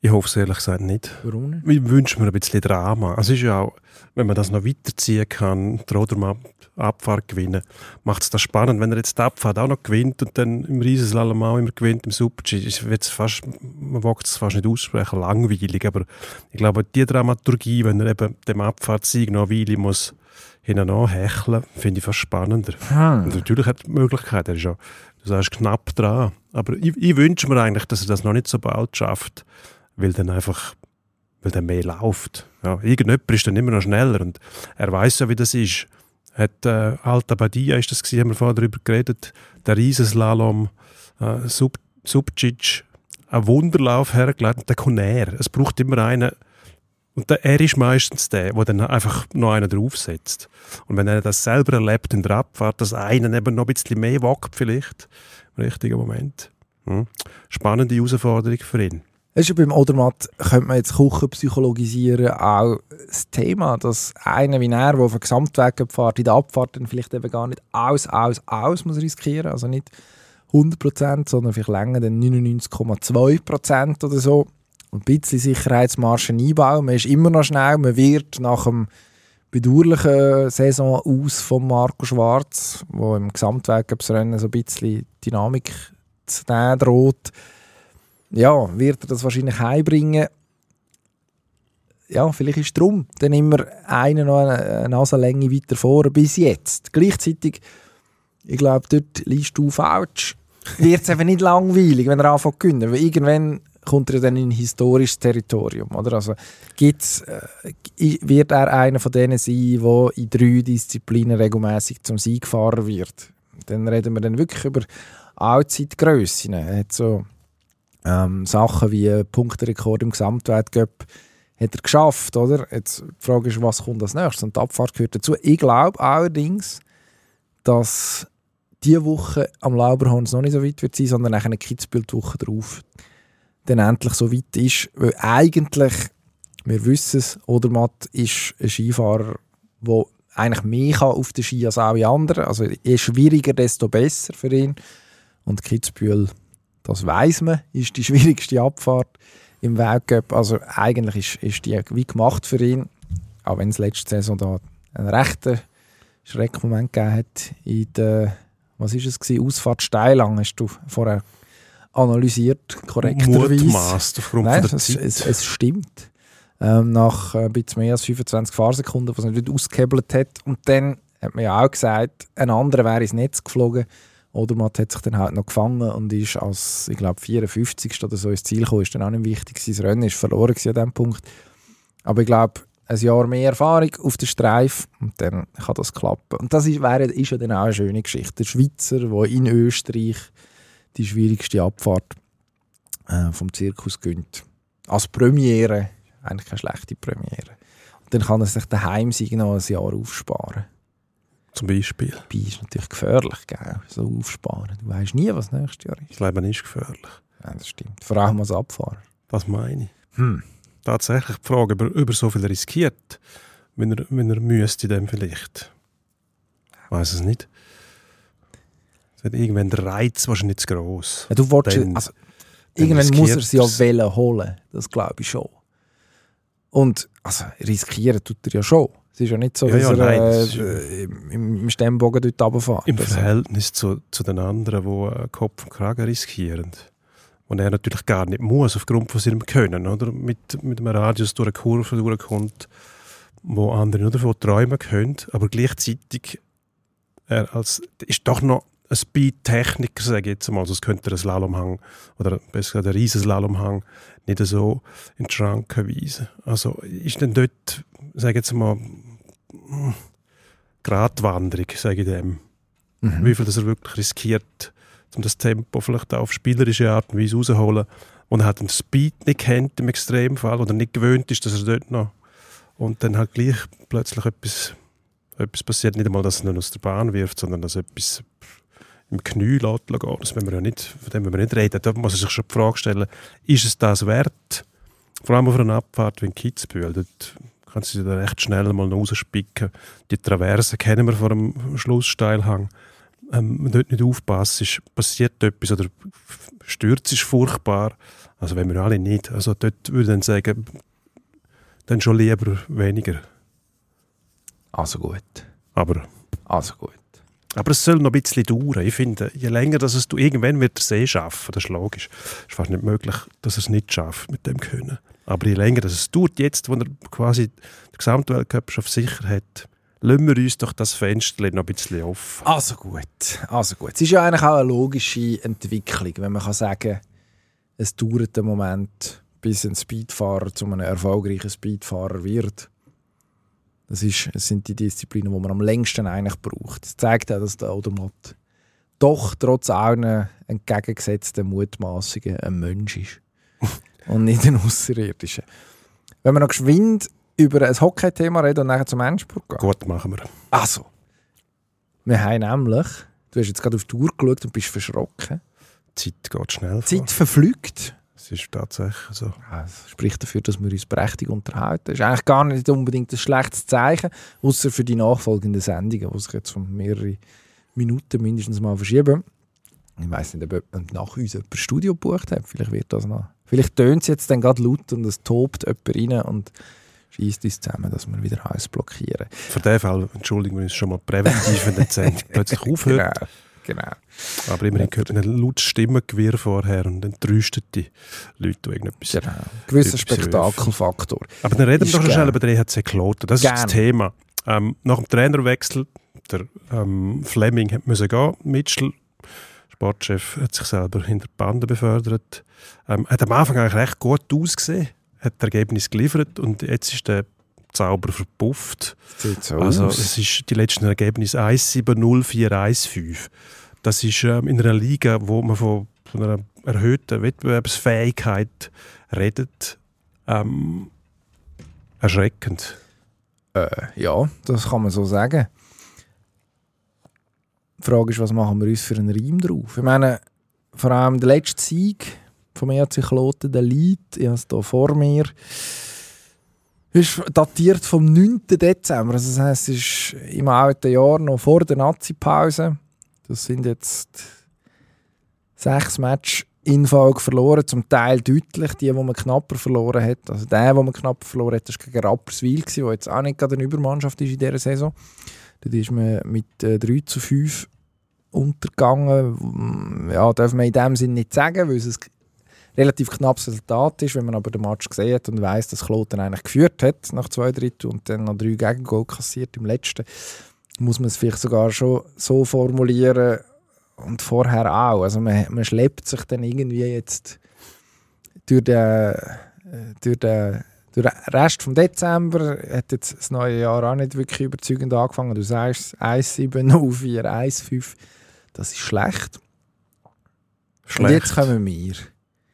Ich hoffe es ehrlich gesagt nicht. Warum nicht? Ich wünsche mir ein bisschen Drama. Es ist ja auch, wenn man das noch weiterziehen kann, der Odermatt Abfahrt gewinnen, macht es das spannend. Wenn er jetzt die Abfahrt auch noch gewinnt und dann im Riesenslalom auch immer gewinnt, im Super-G, wird's fast, man wagt es fast nicht aussprechen, langweilig. Aber ich glaube, die Dramaturgie, wenn er eben dem Abfahrtssieg noch eine Weile muss hinten hecheln, finde ich fast spannender. Hm. Natürlich hat er die Möglichkeit, er ist ja, du sagst, knapp dran. Aber ich, ich wünsche mir eigentlich, dass er das noch nicht so bald schafft, weil dann einfach, weil dann mehr läuft. Ja, irgendjemand ist dann immer noch schneller und er weiß ja, wie das ist. Hat äh, Alta Badia, ist das gewesen, haben wir vorher darüber geredet, der Riesenslalom, äh, Sub, Subcic, einen Wunderlauf hergelegt der kommt näher. Es braucht immer einen, und der, er ist meistens der, der dann einfach noch einen draufsetzt. Und wenn er das selber erlebt in der Abfahrt, dass einen eben noch ein bisschen mehr wagt vielleicht, im richtigen Moment. Hm. Spannende Herausforderung für ihn. Weißt beim Odermatt könnte man jetzt Kuchen psychologisieren, auch das Thema, dass einer wie er, der auf den Gesamtweg fährt, in der Abfahrt dann vielleicht eben gar nicht aus, aus, aus muss riskieren, also nicht 100%, sondern vielleicht länger dann 99,2% oder so. Ein bisschen Sicherheitsmargen einbauen. Man ist immer noch schnell, man wird nach dem bedauerlichen Saison aus von Marco Schwarz, wo im Gesamtweltcup-Rennen so ein bisschen Dynamik zu droht, ja, wird er das wahrscheinlich heimbringen. Ja, vielleicht ist drum dann immer einer noch eine, Nasenlänge weiter vor bis jetzt. Gleichzeitig, ich glaube, dort liest du falsch. Wird es eben nicht langweilig, wenn er anfängt zu gewinnen. Weil irgendwann kommt er dann in historisches Territorium, oder? Also gibt's, äh, wird er einer von denen sein, der in drei Disziplinen regelmäßig zum Siegfahrer wird? Dann reden wir dann wirklich über Allzeitgrössen. Er hat so ähm, Sachen wie Punkterekord im Gesamtweltcup hat er geschafft, oder? Jetzt die Frage ist, was kommt als nächstes? Und die Abfahrt gehört dazu. Ich glaube allerdings, dass diese Woche am Lauberhorn noch nicht so weit wird sein, sondern nachher eine Kitzbühel die Woche drauf dann endlich so weit ist. Weil eigentlich, wir wissen es, Odermatt ist ein Skifahrer, der eigentlich mehr auf den Ski als alle anderen. Also je schwieriger, desto besser für ihn. Und Kitzbühel, das weiß man, ist die <laughs> schwierigste Abfahrt im Weltcup. Also eigentlich ist, ist die wie gemacht für ihn. Auch wenn es letzte Saison da einen rechten Schreckmoment gegeben hat in der, was ist es gewesen, Ausfahrt Steilang, hast du vorher analysiert, korrekterweise. Mutmaßt aufgrund Nein, der es, Zeit. es, es stimmt. Ähm, nach äh, ein bisschen mehr als 25 Fahrsekunden, was er nicht ausgehebelt hat. Und dann hat man ja auch gesagt, ein anderer wäre ins Netz geflogen. Odermatt hat sich dann halt noch gefangen und ist als, ich glaube, 54. oder so ins Ziel gekommen. Ist dann auch nicht wichtig. Sein Rennen ist verloren gewesen an diesem Punkt. Aber ich glaube, ein Jahr mehr Erfahrung auf der Streif und dann kann das klappen. Und das ist, wäre, ist ja dann auch eine schöne Geschichte. Der Schweizer, der in Österreich die schwierigste Abfahrt äh, vom Zirkus gönnt. Als Premiere, eigentlich keine schlechte Premiere. Und dann kann er sich daheim noch ein Jahr aufsparen. Zum Beispiel. Dabei ist natürlich gefährlich, gell? so aufsparen. Du weißt nie, was nächstes Jahr ist. Das Leben ist gefährlich. Ja, das stimmt. Vor allem als Abfahrer. Was meine ich? Hm. Tatsächlich die Frage, ob er, ob er so viel riskiert, wenn er, wenn er müsste, dann vielleicht. Ich weiß es nicht. Es hat irgendwann der Reiz wahrscheinlich nicht zu gross. Ja, du Dann- also, irgendwann muss er sie ja wollen holen. Das glaube ich schon. Und also, riskieren tut er ja schon. Es ist ja nicht so, Ja, dass ja, er nein, das ist- äh, im, im Stemmbogen dort runterfährt. Im Also, Verhältnis zu, zu den anderen, die äh, Kopf und Kragen riskieren. Und er natürlich gar nicht muss, aufgrund von seinem Können. Oder? Mit, mit einem Radius durch eine Kurve durchkommt, wo andere nur davon träumen können. Aber gleichzeitig er als, ist doch noch ein Speed-Techniker, sage ich jetzt mal. Es könnte er einen Slalomhang oder besser gesagt einen riesen Slalomhang nicht so in die Schranken weisen. Also ist dann dort, sage ich jetzt mal, Gratwanderung, sage ich dem mhm. wie viel das er wirklich riskiert, um das Tempo vielleicht auch auf spielerische Art und Weise rauszuholen. Und er hat den Speed nicht kennt im Extremfall oder nicht gewöhnt ist, dass er dort noch und dann halt gleich plötzlich etwas, etwas passiert, nicht einmal, dass er ihn aus der Bahn wirft, sondern dass etwas im Knie lässt. Das wollen wir ja nicht, von dem wollen wir nicht reden. Da muss er sich schon die Frage stellen, ist es das wert? Vor allem auf einer Abfahrt wie in Kitzbühel, dort kannst du sich da recht schnell mal rausspicken. Die Traverse kennen wir vor dem Schlusssteilhang ähm, wenn du dort nicht aufpasst, passiert etwas oder Stürz ist furchtbar. Also wenn wir alle nicht. Also dort würde ich dann sagen, dann schon lieber weniger. Also gut. Aber, Also gut. Aber es soll noch ein bisschen dauern. Ich finde, je länger dass es du irgendwann wird er See schaffen, das ist logisch. Es ist fast nicht möglich, dass er es nicht schafft mit dem Können. Aber je länger dass es dauert, jetzt, wo er quasi den Gesamtweltcup sicher hat, lassen wir uns doch das Fenster noch ein bisschen offen. Also gut. Also gut. Es ist ja eigentlich auch eine logische Entwicklung, wenn man kann sagen es dauert einen Moment, bis ein Speedfahrer zu einem erfolgreichen Speedfahrer wird. Das, ist, das sind die Disziplinen, die man am längsten eigentlich braucht. Das zeigt auch, dass der Odermatt doch trotz allen entgegengesetzten Mutmaßungen ein Mensch ist. <laughs> und nicht ein Außerirdischer. Wenn wir noch geschwind über ein Hockey-Thema reden und nachher zum Endspurt gehen. Gut, machen wir. Also, wir haben nämlich, du hast jetzt gerade auf die Uhr geschaut und bist verschrocken. Die Zeit geht schnell. Die Zeit verflügt. Es ist tatsächlich so. Das spricht dafür, dass wir uns prächtig unterhalten. Das ist eigentlich gar nicht unbedingt ein schlechtes Zeichen, außer für die nachfolgenden Sendungen, die sich jetzt von mehreren Minuten mindestens mal verschieben. Ich weiß nicht, ob jemand nach uns jemand Studio gebucht hat. Vielleicht wird das noch. Vielleicht tönt es jetzt dann gerade laut und es tobt jemand rein und schießt uns zusammen, dass wir wieder alles blockieren. Für den Fall entschuldigen wir uns schon mal präventiv, wenn der Sendung <laughs> plötzlich aufhört. Genau. Genau. Aber immerhin gehört ein lautes Stimmengewirr vorher und entrüstet die Leute, die irgendetwas... genau. Gewisser Spektakelfaktor. Aber dann reden Ist wir doch schnell über den EHC Kloten. Das ist Gern. das Thema. Ähm, nach dem Trainerwechsel, der ähm, Fleming hat müssen gehen, Mitchell, Sportchef hat sich selber hinter die Bande befördert. Ähm, hat am Anfang eigentlich recht gut ausgesehen, hat das Ergebnis geliefert und jetzt ist der Zauber verpufft. So Also aus. es ist die letzten Ergebnisse 1-7-0, 4-1-5. Das ist ähm, in einer Liga, wo man von, von einer erhöhten Wettbewerbsfähigkeit redet, ähm, erschreckend. Äh, ja, das kann man so sagen. Die Frage ist, was machen wir uns für einen Reim drauf? Ich meine, vor allem der letzte Sieg vom ERC Kloten, der Lied, ich habe es hier vor mir, ist datiert vom 9. Dezember. Also das heisst, es ist im alten Jahr noch vor der Nazi-Pause. Das sind jetzt sechs Matches in Folge verloren, zum Teil deutlich, die, die man knapper verloren hat. Also der, den man knapper verloren hat, war gegen Rapperswil, der jetzt auch nicht gerade eine Übermannschaft ist in dieser Saison. Dort ist man mit äh, 3 zu 5 untergegangen. Ja, darf man in dem Sinne nicht sagen, weil es relativ knappes Resultat ist. Wenn man aber den Match gesehen hat und weiss, dass Kloten eigentlich geführt hat nach zwei Drittel und dann noch drei Gegengol kassiert im letzten, muss man es vielleicht sogar schon so formulieren und vorher auch. Also man, man schleppt sich dann irgendwie jetzt durch den, äh, durch den, den Rest vom Dezember, hat jetzt das neue Jahr auch nicht wirklich überzeugend angefangen. Du sagst 1-7-0-4, 1-5, das ist schlecht. Und jetzt kommen wir.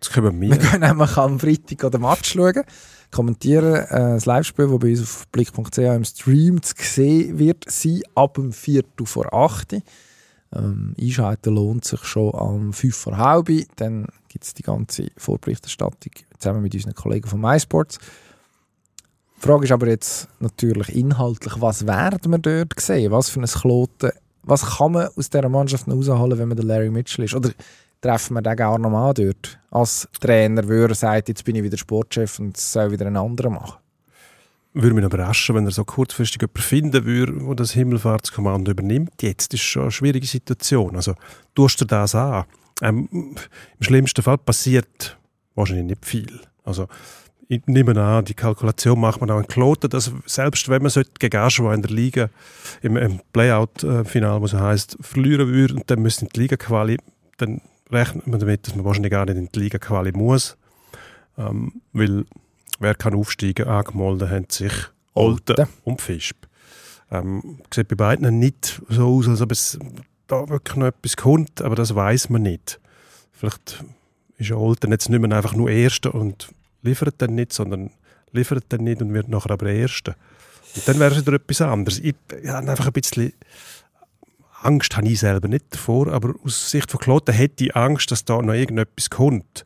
Jetzt kommen wir. Wir können nämlich am Freitag an den Match schauen, kommentieren äh, das Live-Spiel, das bei uns auf blick.ch im Stream zu sehen wird, sein ab dem 4. vor 8. Ähm, einschalten lohnt sich schon am 5 vor halb. Dann gibt es die ganze Vorberichterstattung zusammen mit unseren Kollegen von MySports. Die Frage ist aber jetzt natürlich inhaltlich, was werden wir dort sehen? Was für ein Kloten, was kann man aus dieser Mannschaft noch rausholen, wenn man der Larry Mitchell ist? Oder treffen wir den gar noch mal dort als Trainer, wo er sagt, jetzt bin ich wieder Sportchef und es soll wieder ein anderer machen? Würde mich überraschen, wenn er so kurzfristig jemanden finden würde, der das Himmelfahrtskommando übernimmt. Jetzt ist schon eine schwierige Situation. Also, tust du das an? Ähm, Im schlimmsten Fall passiert wahrscheinlich nicht viel. Also, ich nehme an, die Kalkulation macht man auch in Kloten, dass selbst wenn man sollte gegen Aschua in der Liga im, im Playout-Final, was heißt, verlieren würde und dann müssen die Liga-Quali, dann rechnet man damit, dass man wahrscheinlich gar nicht in die Liga-Quali muss. Ähm, weil wer kann aufsteigen? Angemeldet haben sich Olten und Fisp. Ähm, sieht bei beiden nicht so aus, als ob es da wirklich noch etwas kommt, aber das weiß man nicht. Vielleicht ist Olten jetzt nicht mehr einfach nur Erster und liefert dann nicht, sondern liefert dann nicht und wird nachher aber Erster. Und dann wäre es wieder etwas anderes. Ich, ich habe einfach ein bisschen Angst, habe ich selber nicht davor, aber aus Sicht von Kloten hätte ich Angst, dass da noch irgendetwas kommt.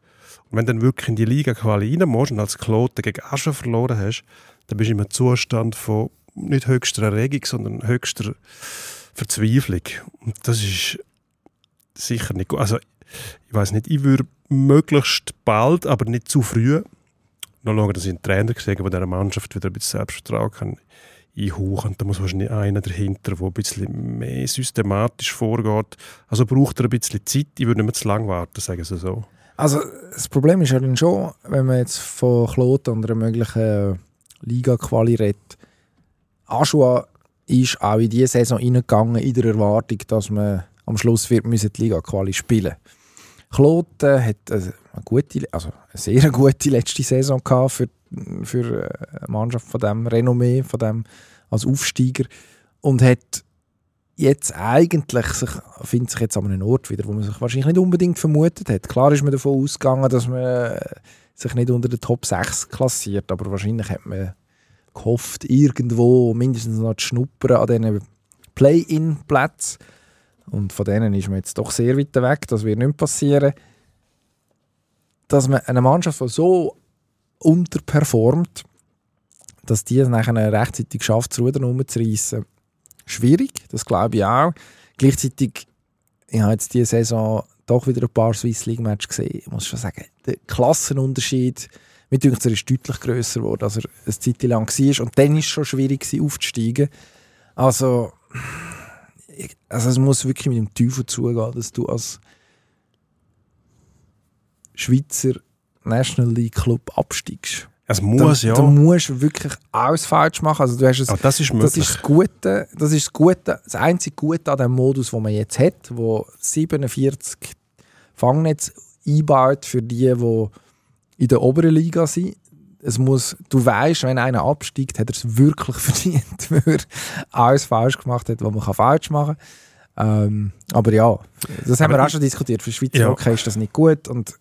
Und wenn du dann wirklich in die Liga-Quali rein musst und als Kloten gegen Aschen verloren hast, dann bist du in einem Zustand von nicht höchster Erregung, sondern höchster Verzweiflung. Und das ist sicher nicht gut. Also, ich weiß nicht, ich würde möglichst bald, aber nicht zu früh, noch schauen, dass ich einen Trainer sehe, der dieser Mannschaft wieder ein bisschen Selbstvertrauen kann einhauchen. Da muss wahrscheinlich einer dahinter, der ein bisschen mehr systematisch vorgeht. Also braucht er ein bisschen Zeit. Ich würde nicht mehr zu lange warten, sagen sie so. Also das Problem ist ja dann schon, wenn man jetzt von Kloten und einer möglichen Liga-Quali redet, Aschua ist auch in diese Saison reingegangen in der Erwartung, dass man am Schluss wird müssen die Liga-Quali spielen Kloten hat eine, gute, also eine sehr gute letzte Saison gehabt für, für eine Mannschaft von dem Renommee, von dem als Aufsteiger und hat jetzt eigentlich sich, findet sich jetzt an einem Ort wieder, wo man sich wahrscheinlich nicht unbedingt vermutet hat. Klar ist man davon ausgegangen, dass man sich nicht unter den Top 6 klassiert, aber wahrscheinlich hat man gehofft, irgendwo mindestens noch zu schnuppern an diesen Play-In-Plätzen. Und von denen ist man jetzt doch sehr weit weg, das wird nicht passieren. Dass man eine Mannschaft, die so unterperformt, dass die es nachher rechtzeitig schafft, das Ruder rumzureissen, schwierig, das glaube ich auch. Gleichzeitig, ich habe jetzt diese Saison doch wieder ein paar Swiss League Matches gesehen. Ich muss schon sagen, der Klassenunterschied, mir denkt, er ist deutlich grösser geworden, als er eine Zeit lang war. Und dann war es schon schwierig, aufzusteigen. Also, also es muss wirklich mit dem Teufel zugehen, dass du als Schweizer National League Club absteigst. Es muss, da, ja. Du musst wirklich alles falsch machen. Also du hast es, Aber das ist möglich. das ist das Gute, das ist das Gute, das einzige Gute an dem Modus, den man jetzt hat, wo 47 Fangnetz einbaut für die, die in der oberen Liga sind. Es muss, du weißt, wenn einer absteigt, hat er es wirklich <laughs> verdient, weil er alles falsch gemacht hat, was man falsch machen kann. Ähm, aber ja, das haben Aber wir auch schon diskutiert. Für Schweizer Ja. Hockey ist das nicht gut. Und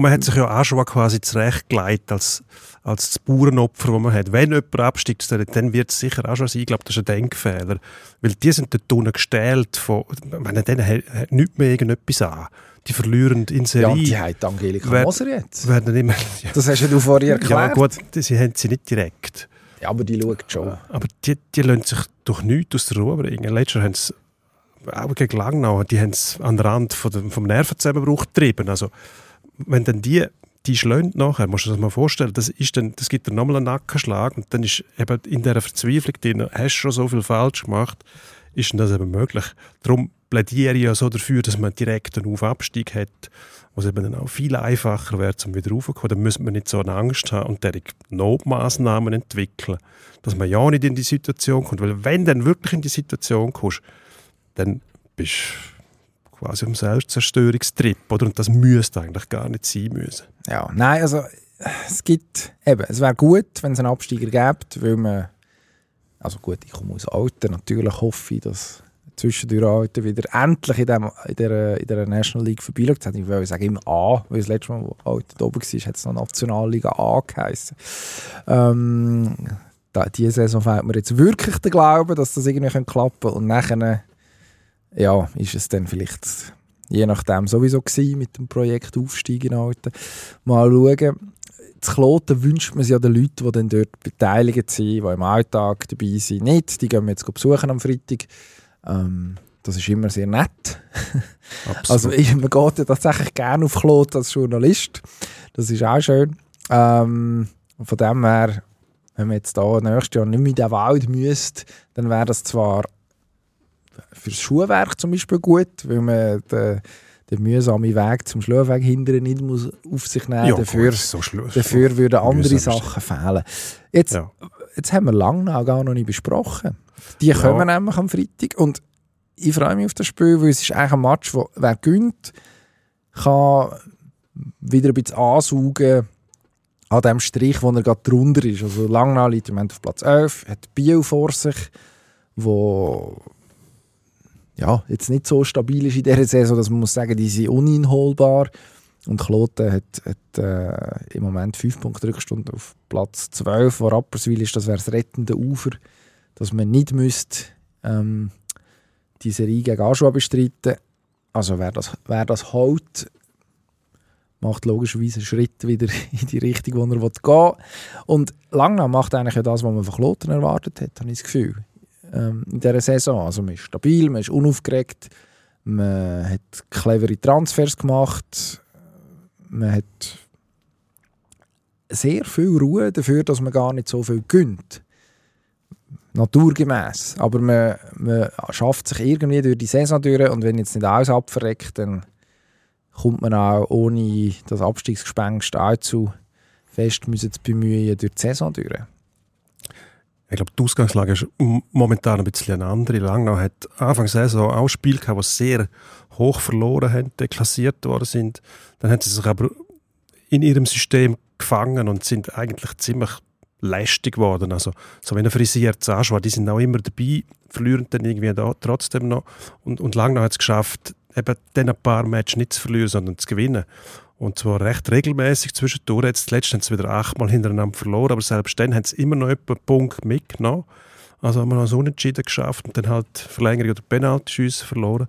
Und man hat sich ja auch schon quasi zurechtgelegt als, als das Bauernopfer, das man hat. Wenn jemand absteigt, dann- dann wird es sicher auch schon sein. Ich glaube, das ist ein Denkfehler. Weil die sind dort unten gestählt von, ich meine, denen hat, nichts mehr irgendetwas an. Die verlieren in ja, Serie. die hat Angelika Wer- Moser jetzt. werden immer, ja, <laughs> Das hast ja du vorher ja erklärt. gut, die- sie haben sie nicht direkt. Ja, aber die schaut schon. Aber die, die lassen sich durch nichts aus der Ruhe bringen. Letztes Jahr haben sie auch gegen Langnau, die haben es an den Rand von dem, vom Nervenzusammenbruch getrieben. Also, wenn dann die, die schlönt nachher, musst du dir das mal vorstellen, das, ist dann, das gibt dann nochmal einen Nackenschlag und dann ist eben in dieser Verzweiflung drin, hast schon so viel falsch gemacht, ist das eben möglich. Darum plädiere ich ja so dafür, dass man direkt einen Auf-Abstieg hat, was eben dann auch viel einfacher wäre, um wieder raufzukommen. Dann müsste man nicht so eine Angst haben und derige Notmaßnahmen entwickeln, dass man ja nicht in die Situation kommt. Weil wenn du dann wirklich in die Situation kommst, dann bist du quasi am Selbstzerstörungstrip, oder? Und das müsste eigentlich gar nicht sein müssen. Ja, nein, also es gibt, eben, es wäre gut, wenn es einen Absteiger gibt, weil man, also gut, ich komme aus Alten, natürlich hoffe ich, dass zwischendurch Alten wieder endlich in, dem, in, der, in der National League vorbeischaut. Ich wollen sagen, immer A, weil das letzte Mal, wo Alten da oben war, hat es noch Nationalliga A geheißen. Ähm, diese Saison fehlt mir jetzt wirklich der Glaube, dass das irgendwie klappen könnte und nachher, ja, ist es dann vielleicht je nachdem sowieso gewesen mit dem Projekt Aufstieg in Alten. Mal schauen. Zu Kloten wünscht man sich ja den Leuten, die dann dort beteiligt sind, die im Alltag dabei sind, nicht. Die gehen wir jetzt besuchen am Freitag. Ähm, das ist immer sehr nett. <laughs> Absolut. Also ich, man geht ja tatsächlich gerne auf Kloten als Journalist. Das ist auch schön. Ähm, und von dem her, wenn man jetzt da nächstes Jahr nicht mehr in den Wald müsste, dann wäre das zwar fürs Schuhwerk zum Beispiel gut, weil man den, den mühsamen Weg zum Schulweg hindern nicht muss auf sich nehmen ja, dafür, so dafür würden andere Sachen fehlen. Jetzt, Ja. jetzt haben wir Langnau gar noch nicht besprochen. Die Ja. kommen nämlich am Freitag und ich freue mich auf das Spiel, weil es ist eigentlich ein Match, wo wer gönnt, kann wieder ein bisschen ansaugen an dem Strich, wo er gerade drunter ist. Also Langnau liegt im Moment auf Platz 11, hat Biel vor sich, wo ja, jetzt nicht so stabil ist in dieser Saison, dass man muss sagen, die sind uninholbar. Und Kloten hat, hat äh, im Moment 5 Punkte Rückstand auf Platz 12, wo Rapperswil ist, das wäre das rettende Ufer, dass man nicht müsste, ähm, die Serie gegen Aschua bestreiten. Also wer das, wer das hält, macht logischerweise einen Schritt wieder <laughs> in die Richtung, wo er gehen will. Und Langnau macht eigentlich ja das, was man von Kloten erwartet hat, habe ich das Gefühl. Ähm, in dieser Saison. Also man ist stabil, man ist unaufgeregt, man hat clevere Transfers gemacht, man hat sehr viel Ruhe dafür, dass man gar nicht so viel gönnt. Naturgemäß. Aber man, man schafft sich irgendwie durch die Saison durch und wenn jetzt nicht alles abverreckt, dann kommt man auch ohne das Abstiegsgespenst allzu fest müssen zu bemühen durch die Saison durch. Ich glaube, die Ausgangslage ist momentan ein bisschen eine andere. Langnau hat Anfang Saison auch Spiele gehabt, die sehr hoch verloren haben, deklassiert worden sind. Dann haben sie sich aber in ihrem System gefangen und sind eigentlich ziemlich lästig geworden. Also, so wenn er frisiert Aschwa, die sind auch immer dabei, verlieren dann irgendwie da trotzdem noch. Und, und Langnau hat es geschafft, eben dann ein paar Matches nicht zu verlieren, sondern zu gewinnen. Und zwar recht regelmäßig zwischendurch. Jetzt zuletzt haben sie wieder achtmal hintereinander verloren, aber selbst dann haben sie immer noch einen Punkt mitgenommen. Also haben wir noch so unentschieden geschafft und dann halt Verlängerung oder Penaltyschüsse verloren.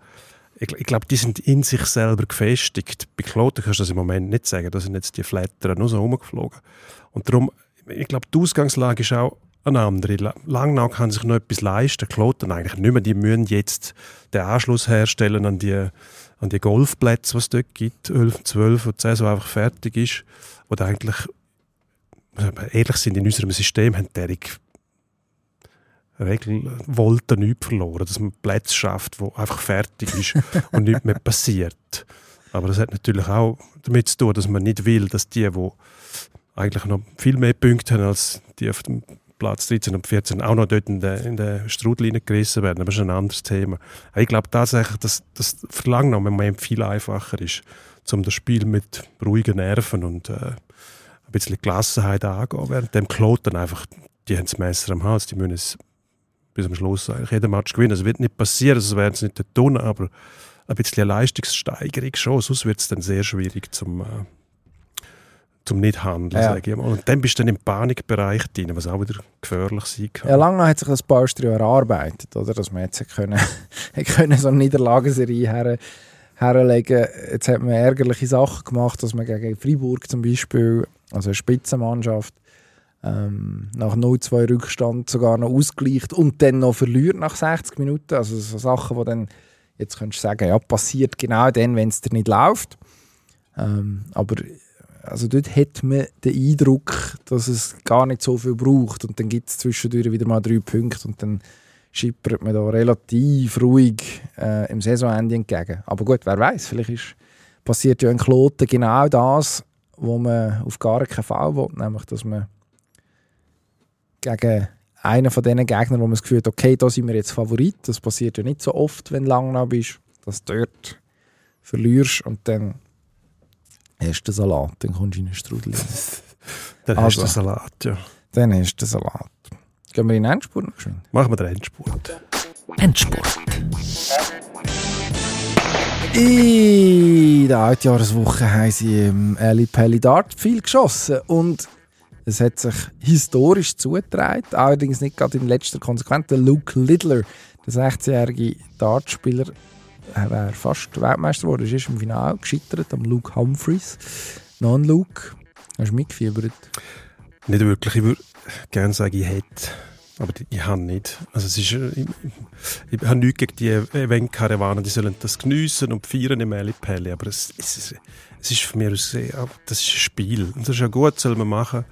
Ich, ich glaube, die sind in sich selber gefestigt. Bei Kloten kannst du das im Moment nicht sagen. Da sind jetzt die Flattern nur so rumgeflogen. Und darum, ich glaube, die Ausgangslage ist auch eine andere. La- Langnau kann sich noch etwas leisten, Kloten eigentlich nicht mehr. Die müssen jetzt den Anschluss herstellen an die, an die Golfplätze, was es dort gibt, 11, 12, wo die Saison einfach fertig ist. Oder eigentlich, wenn wir ehrlich sind, in unserem System haben derig Regelwolte nichts verloren, dass man Plätze schafft, wo einfach fertig ist <laughs> und nichts mehr passiert. Aber das hat natürlich auch damit zu tun, dass man nicht will, dass die, die eigentlich noch viel mehr Punkte haben als die auf dem Platz 13 und 14 auch noch dort in den, in den Strudel reingerissen werden. Aber das ist ein anderes Thema. Ich glaube tatsächlich, dass das Verlangen einem Moment viel einfacher ist, um das Spiel mit ruhigen Nerven und äh, ein bisschen Gelassenheit angehen. Während dem dann einfach, die haben das Messer am Hals, die müssen es bis zum Schluss eigentlich jeden Match gewinnen. Es wird nicht passieren, sonst werden sie nicht tun, aber ein bisschen Leistungssteigerung schon, sonst wird es dann sehr schwierig zum, äh, zum Nicht-Handeln, Ja. sage ich mal. Und dann bist du dann im Panikbereich drin, was auch wieder gefährlich sein kann. Ja, lange hat sich das Baustrio erarbeitet, oder? dass man jetzt können, <laughs> können so eine Niederlagenserie her, herlegen Jetzt hat man ärgerliche Sachen gemacht, dass man gegen Freiburg zum Beispiel, also eine Spitzenmannschaft, ähm, nach 0-2 Rückstand sogar noch ausgleicht und dann noch verliert nach 60 Minuten. Also so Sachen, die dann, jetzt könntest du sagen, ja, passiert genau dann, wenn es dir nicht läuft. Ähm, aber also dort hat man den Eindruck, dass es gar nicht so viel braucht und dann gibt es zwischendurch wieder mal drei Punkte und dann schippert man da relativ ruhig äh, im Saisonende entgegen. Aber gut, wer weiß, vielleicht ist, passiert ja in Kloten genau das, wo man auf gar keinen Fall will, nämlich dass man gegen einen von diesen Gegnern, wo man das Gefühl hat, okay, da sind wir jetzt Favorit, das passiert ja nicht so oft, wenn du lang bist, dass du dort verlierst und dann hast du den Salat, dann kommst du in den Strudel. <laughs> Dann Also. hast du den Salat, ja. dann hast du Salat. Gehen wir in den Endspurt noch geschwind? Machen wir den Endspurt. Endspurt. In der Altjahreswoche haben sie im Ali Pelli Dart viel geschossen und es hat sich historisch zugetragen, allerdings nicht gerade in letzter Konsequenz. Der Luke Littler, der 16-jährige Dartspieler, er wäre fast Weltmeister geworden, ist erst im Finale gescheitert am Luke Humphreys. Non-Luke, hast du mitgefiebert? Nicht wirklich. Ich würde gerne sagen, ich hätte. Aber ich habe nicht. Also es ist, äh, ich, ich habe nichts gegen die Event-Karawanen, die sollen das geniessen und feiern im Elipelli. Aber es, es, ist- es ist mir aus gesehen, auch- das ist ein Spiel. Und das ist ja gut, soll man machen.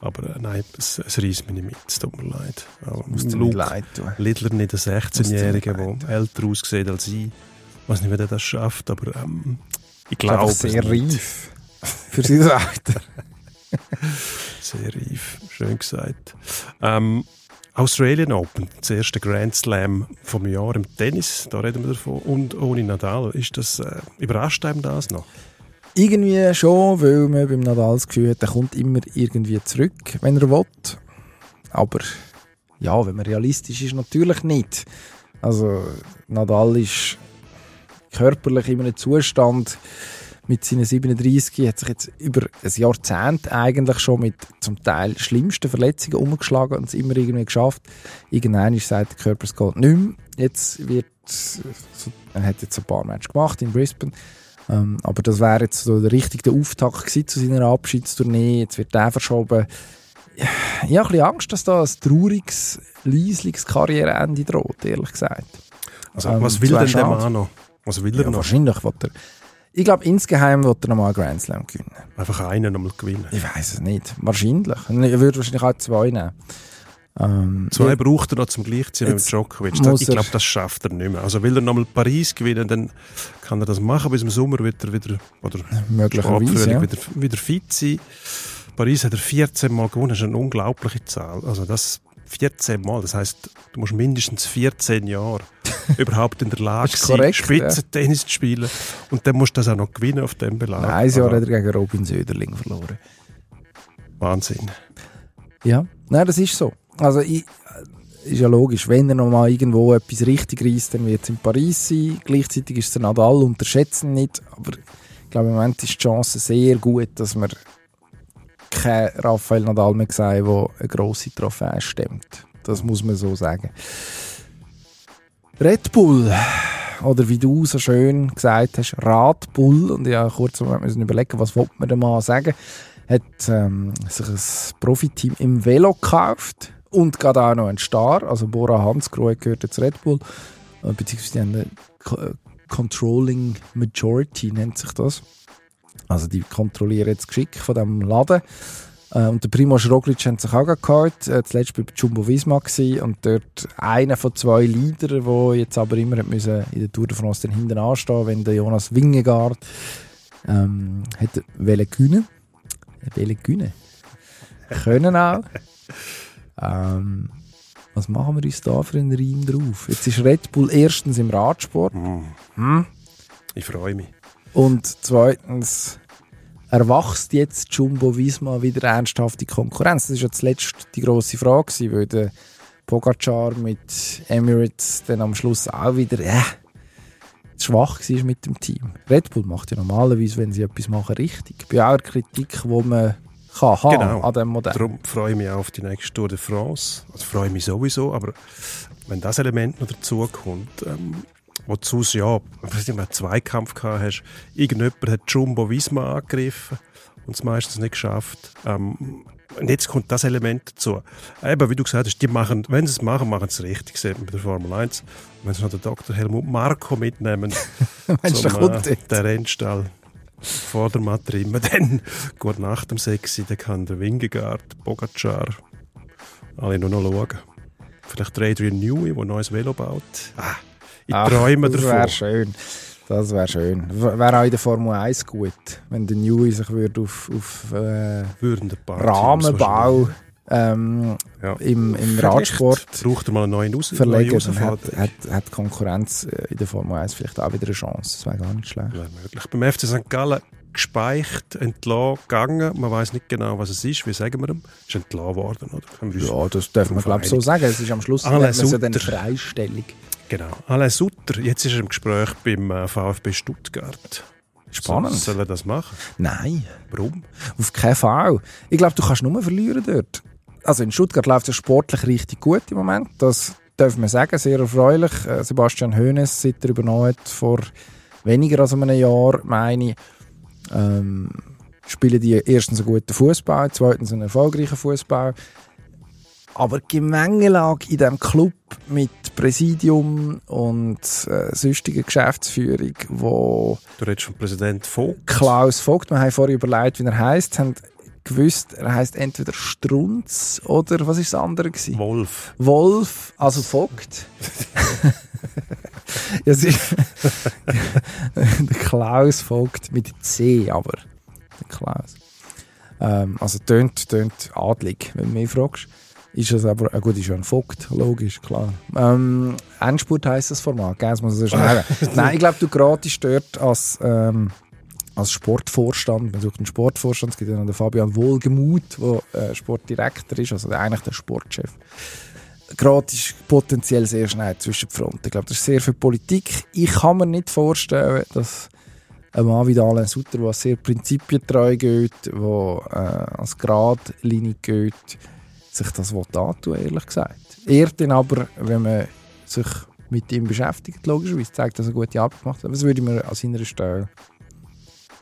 Aber äh, nein, es, es reißt mich nicht mit. Es tut mir leid. Aber Muss dir nicht Luke leid tun. Littler nicht ein Muss dir 16-Jähriger, nicht der älter aussieht als ich. Ich weiß nicht, wie der das schafft, aber ähm, ich glaube, glaube es sehr nicht. reif für sein Alter. <laughs> Sehr reif, schön gesagt. Ähm, Australian Open, das erste Grand Slam vom Jahr im Tennis, da reden wir davon. Und ohne Nadal, ist das, äh, überrascht einem das noch? Irgendwie schon, weil man beim Nadal das Gefühl hat, er kommt immer irgendwie zurück, wenn er will. Aber ja, wenn man realistisch ist, natürlich nicht. Also Nadal ist körperlich in einem Zustand mit seinen 37, hat sich jetzt über ein Jahrzehnt eigentlich schon mit zum Teil schlimmsten Verletzungen umgeschlagen und es immer irgendwie geschafft. Irgendwann ist sagt der Körper, es geht nicht mehr. Jetzt wird, er hat jetzt ein paar Matches gemacht in Brisbane, ähm, aber das wäre jetzt so der richtige Auftakt gewesen zu seiner Abschiedstournee. Jetzt wird der verschoben. Ich habe ein bisschen Angst, dass da ein trauriges, leisliches Karriereende droht, ehrlich gesagt. Also, Ähm, was will denn der. Mann noch? Was will er Ja, noch? wahrscheinlich wird er. Ich glaube, insgeheim wird er nochmal einen Grand Slam gewinnen. Einfach einen nochmal gewinnen. Ich weiß es nicht. Wahrscheinlich. Er würde wahrscheinlich auch zwei nehmen. Ähm, Zwei ja, braucht er noch zum Gleichziehen mit Djokovic. Ich glaube, das schafft er nicht mehr. Also will er nochmal Paris gewinnen, dann kann er das machen. Bis im Sommer wird er wieder, oder möglicherweise. Ja. wieder, wieder fit sein. Paris hat er 14 Mal gewonnen, das ist eine unglaubliche Zahl. Also das 14 Mal, das heißt, du musst mindestens 14 Jahre <laughs> überhaupt in der Lage sein, korrekt, Spitzentennis zu spielen. Und dann musst du das auch noch gewinnen auf dem Belag. Nein, ein Jahr Also, hat er gegen Robin Söderling verloren. Wahnsinn. Ja, nein, das ist so. Also, ich, äh, ist ja logisch, wenn er noch mal irgendwo etwas richtig reißt, dann wird es in Paris sein. Gleichzeitig ist es der Nadal, unterschätzen nicht. Aber ich glaube, im Moment ist die Chance sehr gut, dass wir kein Rafael Nadal mehr sehen, der eine grosse Trophäe stemmt. Das muss man so sagen. Red Bull, oder wie du so schön gesagt hast, Red Bull, und ja, kurz müssen überlegen, was wollte man da mal sagen, hat ähm, sich ein Profiteam im Velo gekauft und gerade auch noch ein Star, also Bora Hansgrohe gehört jetzt Red Bull, äh, beziehungsweise die haben eine Co- Controlling Majority nennt sich das. Also die kontrollieren jetzt das Geschick von dem Laden. Äh, und der Primoz Roglic hat sich auch geholt, äh, zuletzt bei Jumbo Visma gewesen, und dort einer von zwei Leadern, der jetzt aber immer hat müssen in der Tour de France dann hinten anstehen, wenn der Jonas Wingegaard ähm, hat wollen gewinnen. Wollen gewinnen. können auch. <laughs> Ähm, was machen wir uns da für einen Reim drauf? Jetzt ist Red Bull erstens im Radsport Mm. Ich freue mich. und zweitens erwachst jetzt Jumbo Visma wieder ernsthafte Konkurrenz. Das ist ja zuletzt die grosse Frage, gewesen, weil der Pogacar mit Emirates dann am Schluss auch wieder äh, schwach war mit dem Team. Red Bull macht ja normalerweise, wenn sie etwas machen, richtig. Bei aller Kritik, die man kann haben Genau. an dem Modell. Darum freue ich mich auch auf die nächste Tour de France. Also freue ich mich sowieso, aber wenn das Element noch dazu kommt, ähm, wozu es ja, ich weiß nicht, einen Zweikampf gehabt hast, irgendjemand hat Jumbo Visma angegriffen und es meistens nicht geschafft. Ähm, und jetzt kommt das Element dazu. Eben, wie du gesagt hast, die machen, wenn sie es machen, machen sie es richtig, sieht man bei der Formel 1. Wenn sie noch den Dr. Helmut Marko mitnehmen, <laughs> Meinst du, zum, äh, der Rennstall vor der Matrime, <laughs> dann gut nach dem Sexy, dann kann der Wingegaard, Bogacar, alle nur noch schauen. Vielleicht Adrian Newey, der ein neues Velo baut. Ah, ich Ach, träume das davon. wäre schön. Das wäre schön. Wäre auch in der Formel 1 gut, wenn der Newey sich würde auf, auf äh, Rahmenbau ähm, Ja. im, im Radsport Braucht er mal einen neuen Aus verlegen, neue hat, hat, hat die Konkurrenz äh, in der Formel 1 vielleicht auch wieder eine Chance. Das wäre gar nicht schlecht. Wäre möglich. Beim FC St. Gallen gespeicht, entlassen, gegangen. Man weiß nicht genau, was es ist. Wie sagen wir ihm? Ist entlassen worden, oder? Ja, das dürfen wir glaube ich so sagen. Es ist am Schluss man es ja dann. Freistellung. Genau. Alain Sutter, jetzt ist er im Gespräch beim äh, VfB Stuttgart. Spannend. So, soll er das machen? Nein, Warum? auf keinen Fall. Ich glaube, du kannst nur verlieren dort. Also in Stuttgart läuft es sportlich richtig gut im Moment. Das dürfen wir sagen, sehr erfreulich. Äh, Sebastian Hoeneß, seit er übernommen hat, vor weniger als einem Jahr, meine ich, ähm, spielen die erstens einen guten Fußball, zweitens einen erfolgreichen Fußball. Aber die Gemengelage in diesem Club mit Präsidium und äh, sonstiger Geschäftsführung, wo Du redest vom Präsident Vogt. Klaus Vogt, wir haben vorher überlegt, wie er heißt, haben gewusst, er heißt entweder Strunz oder was ist das andere gewesen? Wolf. Wolf, also Vogt. <laughs> ja, der Klaus Vogt mit C, aber der Klaus. Ähm, also tönt, tönt adlig, wenn du mich fragst. Ist es aber, äh gut, ist ja ein Vogt, logisch, klar. Ähm, Endspurt heisst das Format, gell? Das muss ich so schnell. <laughs> Nein, ich glaube, du gratis dort als, ähm, als Sportvorstand, man sucht einen Sportvorstand, es gibt ja noch den Fabian Wohlgemuth, der äh, Sportdirektor ist, also der, eigentlich der Sportchef. Gratis potenziell sehr schnell zwischen die Fronten. Ich glaube, das ist sehr viel Politik. Ich kann mir nicht vorstellen, dass ein Mann wie Alain Sutter, der sehr prinzipientreu geht, der äh, als Gradlinie geht, sich das antun, ehrlich gesagt. Er dann aber, wenn man sich mit ihm beschäftigt, logischerweise, zeigt, dass er gute Arbeit gemacht hat. Das würde ich mir an seiner Stelle,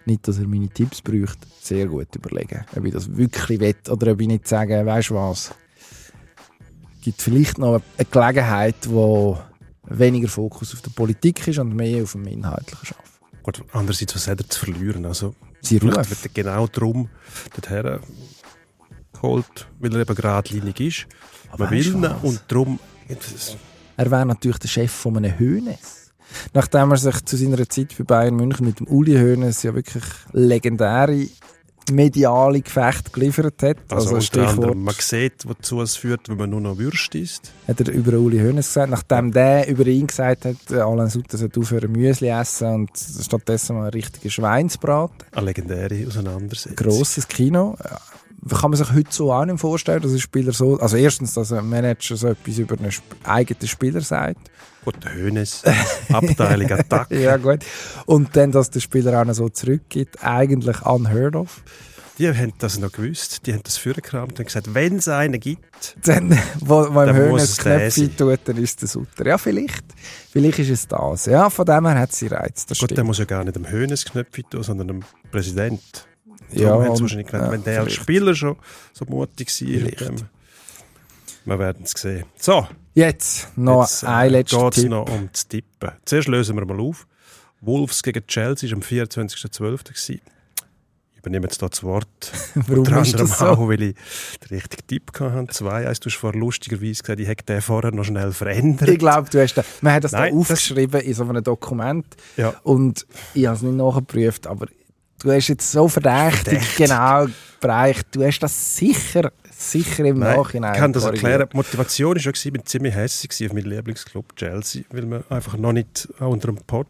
nicht, dass er meine Tipps bräuchte, sehr gut überlegen. Ob ich das wirklich will oder ob ich nicht sage, weißt du was, gibt vielleicht noch eine Gelegenheit, wo weniger Fokus auf der Politik ist und mehr auf dem Inhaltlichen Arbeiten. Gut, andererseits, was hat er zu verlieren? Also, Sie vielleicht Ruf. wird er genau darum dorthin geholt, weil er eben geradlinig ist. Aber Man will ihn und darum... Er wäre natürlich der Chef von einem Hönes. Nachdem er sich zu seiner Zeit bei Bayern München mit dem Uli Hoeneß ja wirklich legendäre mediale Gefechte geliefert hat. Also, Also, Stichwort man sieht, wozu es führt, wenn man nur noch Würst isst. hat er über Uli Hoeneß gesagt. Nachdem der über ihn gesagt hat, äh, Alain Sutter sollte aufhören Müsli essen und stattdessen mal einen richtigen Schweinsbraten. Eine legendäre Auseinandersetzung. Grosses Kino. Kann man sich heute so auch nicht vorstellen, dass ein Spieler so... Also erstens, dass ein Manager so etwas über einen Sp eigenen Spieler sagt. Gut, der Hönes, Abteilung Attack. <laughs> Ja, gut. Und dann, dass der Spieler auch noch so zurückgibt, eigentlich unheard of. Die haben das noch gewusst, die haben das vorgekramt und gesagt, wenn es einen gibt, Dann, wo, wo im Dann muss Höhnes es das der Knöpfchen tut, dann ist es der Sutter. Ja, vielleicht. Vielleicht ist es das. Ja, von dem her hat sie Reiz. Das gut, der stimmt. muss ja gar nicht dem Hönes Knöpfchen tun, sondern dem Präsident. Ja, Darum haben sie wahrscheinlich gedacht, ja, wenn der als. Spieler schon so mutig war. Wir werden es sehen. So, Jetzt noch jetzt ein letzter geht es Tipp. noch um das Tippen. Zuerst lösen wir mal auf. Wolves gegen Chelsea war am 24.12. gewesen. Ich übernehme jetzt hier das Wort. <laughs> Warum Unter ist anderem das so? auch, weil ich den richtigen Tipp hatte. Zwei, eins, du hast vorher lustigerweise gesagt, ich hätte den vorher noch schnell verändert. Ich glaube, du hast da, man hat das Nein, da das- aufgeschrieben in so einem Dokument Ja. und ich habe es nicht nachgeprüft, aber du hast jetzt so verdächtig, Verdächtig. genau Breich, du hast das sicher, sicher im Nein, Nachhinein Ich kann das erklären. Die Motivation war ich bin ziemlich hässlich auf meinen Lieblingsclub Chelsea, weil man einfach noch nicht unter dem Poch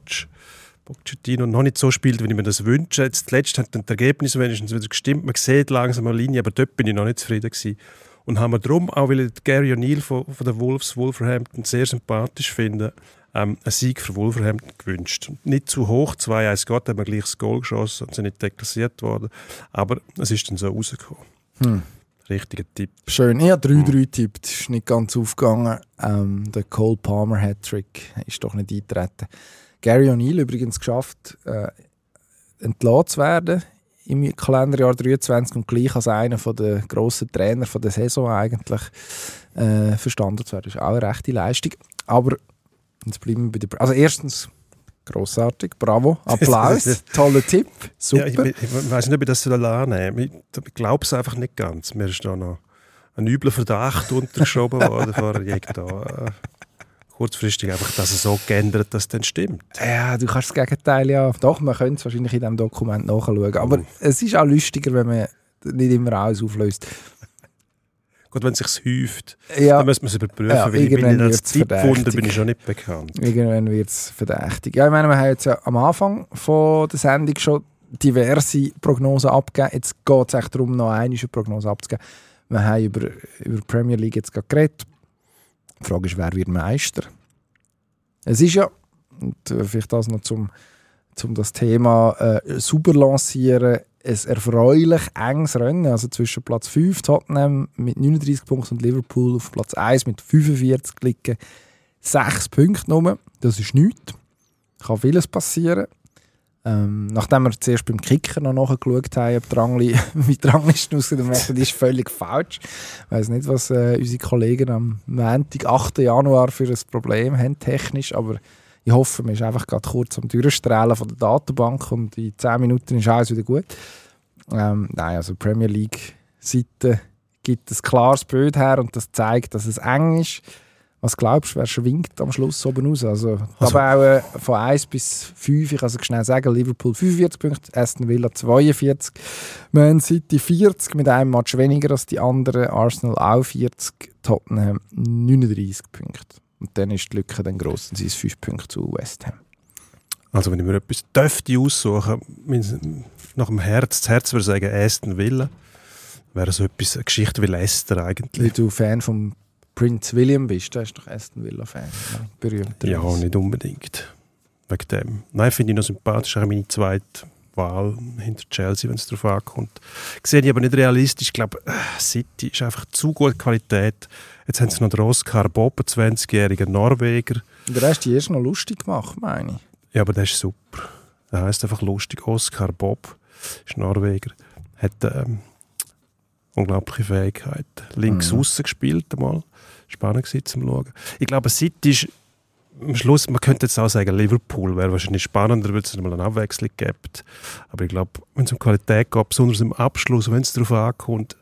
Pochettino noch nicht so spielt, wie ich mir das wünsche. Jetzt zuletzt hat das Ergebnis wenigstens wieder gestimmt. Man sieht langsam eine Linie, aber dort bin ich noch nicht zufrieden gewesen. Und haben wir darum, auch weil ich Gary O'Neill von, von den Wolves Wolverhampton sehr sympathisch finde, ähm, einen Sieg für Wolverhampton gewünscht. Nicht zu hoch, 2-1 Gott, haben wir gleich das Goal geschossen und sind nicht deklassiert worden. Aber es ist dann so rausgekommen. Hm. Richtiger Tipp. Schön. Ich habe 3-3 getippt. Ist nicht ganz aufgegangen. Ähm, der Cole Palmer Hattrick ist doch nicht eingetreten. Gary O'Neill übrigens geschafft, äh, entlassen zu werden im Kalenderjahr 23 und gleich als einer der grossen Trainer von der Saison eigentlich äh, verstanden zu werden. Das ist auch eine rechte Leistung. Aber jetzt bleiben wir bei der... Also erstens, grossartig, bravo, <laughs> Applaus, toller Tipp, super. Ja, ich, ich, ich weiß nicht, ob ich das annehmen soll. Ich, ich glaube es einfach nicht ganz. Mir ist da noch ein übler Verdacht <laughs> untergeschoben worden. Vorher ich da äh, kurzfristig einfach, dass es so geändert, dass es dann stimmt. Ja, du kannst das Gegenteil ja. Doch, man könnte es wahrscheinlich in diesem Dokument nachschauen. Aber Oh. es ist auch lustiger, wenn man nicht immer alles auflöst. Gut, wenn es sich häuft, Ja, dann müssen wir es überprüfen, Ja, weil ich bin als verdächtig. bin ich schon nicht bekannt. irgendwann wird es verdächtig. Ja, ich meine, wir haben jetzt ja am Anfang von der Sendung schon diverse Prognosen abgegeben. Jetzt geht es echt darum, noch eine Prognose abzugeben. Wir haben über, über die Premier League jetzt gerade geredet. Die Frage ist, wer wird Meister? Es ist ja, und äh, vielleicht das noch zum, zum das Thema äh, super lancieren, ein erfreulich enges Rennen. Also zwischen Platz 5 Tottenham mit 39 Punkten und Liverpool auf Platz 1 mit 45 liegen. Sechs Punkte nur. Das ist nichts. Kann vieles passieren. Ähm, nachdem wir zuerst beim Kicker noch nachgeschaut haben, ob die Rangli, <laughs> wie die Rangliste aussieht, merken, die ist völlig falsch. Ich weiß nicht, was äh, unsere Kollegen am Montag, 8. Januar für ein Problem haben, technisch, aber ich hoffe, man ist einfach gerade kurz am Durchstrahlen von der Datenbank und in 10 Minuten ist alles wieder gut. Ähm, nein, also Premier League-Seite gibt ein klares Bild her und das zeigt, dass es eng ist. Was glaubst du, wer schwingt am Schluss oben raus? Also, Also- auch von 1 bis 5, ich kann es schnell sagen, Liverpool 45 Punkte, Aston Villa 42, Man City 40 mit einem Match weniger als die anderen, Arsenal auch 40, Tottenham 39 Punkte. Und dann ist die Lücke dann gross, dann sind es 5 Punkte zu West Ham. Also wenn ich mir etwas dürfte aussuchen, nach dem Herz, das Herz würde sagen Aston Villa, wäre so etwas, eine Geschichte wie Leicester Weil eigentlich. du Fan von Prince William bist, du bist doch Aston Villa-Fan, ne? berühmter. Ja, nicht unbedingt. Wegen dem. Nein, finde ich noch sympathisch, auch meine zweite Wahl hinter Chelsea, wenn es darauf ankommt. Sehe ich aber nicht realistisch. Ich glaube, äh, City ist einfach zu gute Qualität. Jetzt haben sie noch den Oscar Bob, einen 20-jährigen Norweger. Der hast du erst noch lustig gemacht, meine ich. Ja, aber der ist super. Der heißt einfach lustig. Oscar Bob ist Norweger. Hat ähm, unglaubliche Fähigkeit. Links Mhm. außen gespielt einmal. Spannend gewesen zum Schauen. Ich glaube, City ist am Schluss, man könnte jetzt auch sagen, Liverpool wäre wahrscheinlich spannender, weil es mal eine Abwechslung gibt. Aber ich glaube, wenn es um Qualität geht, besonders im Abschluss, wenn es darauf ankommt,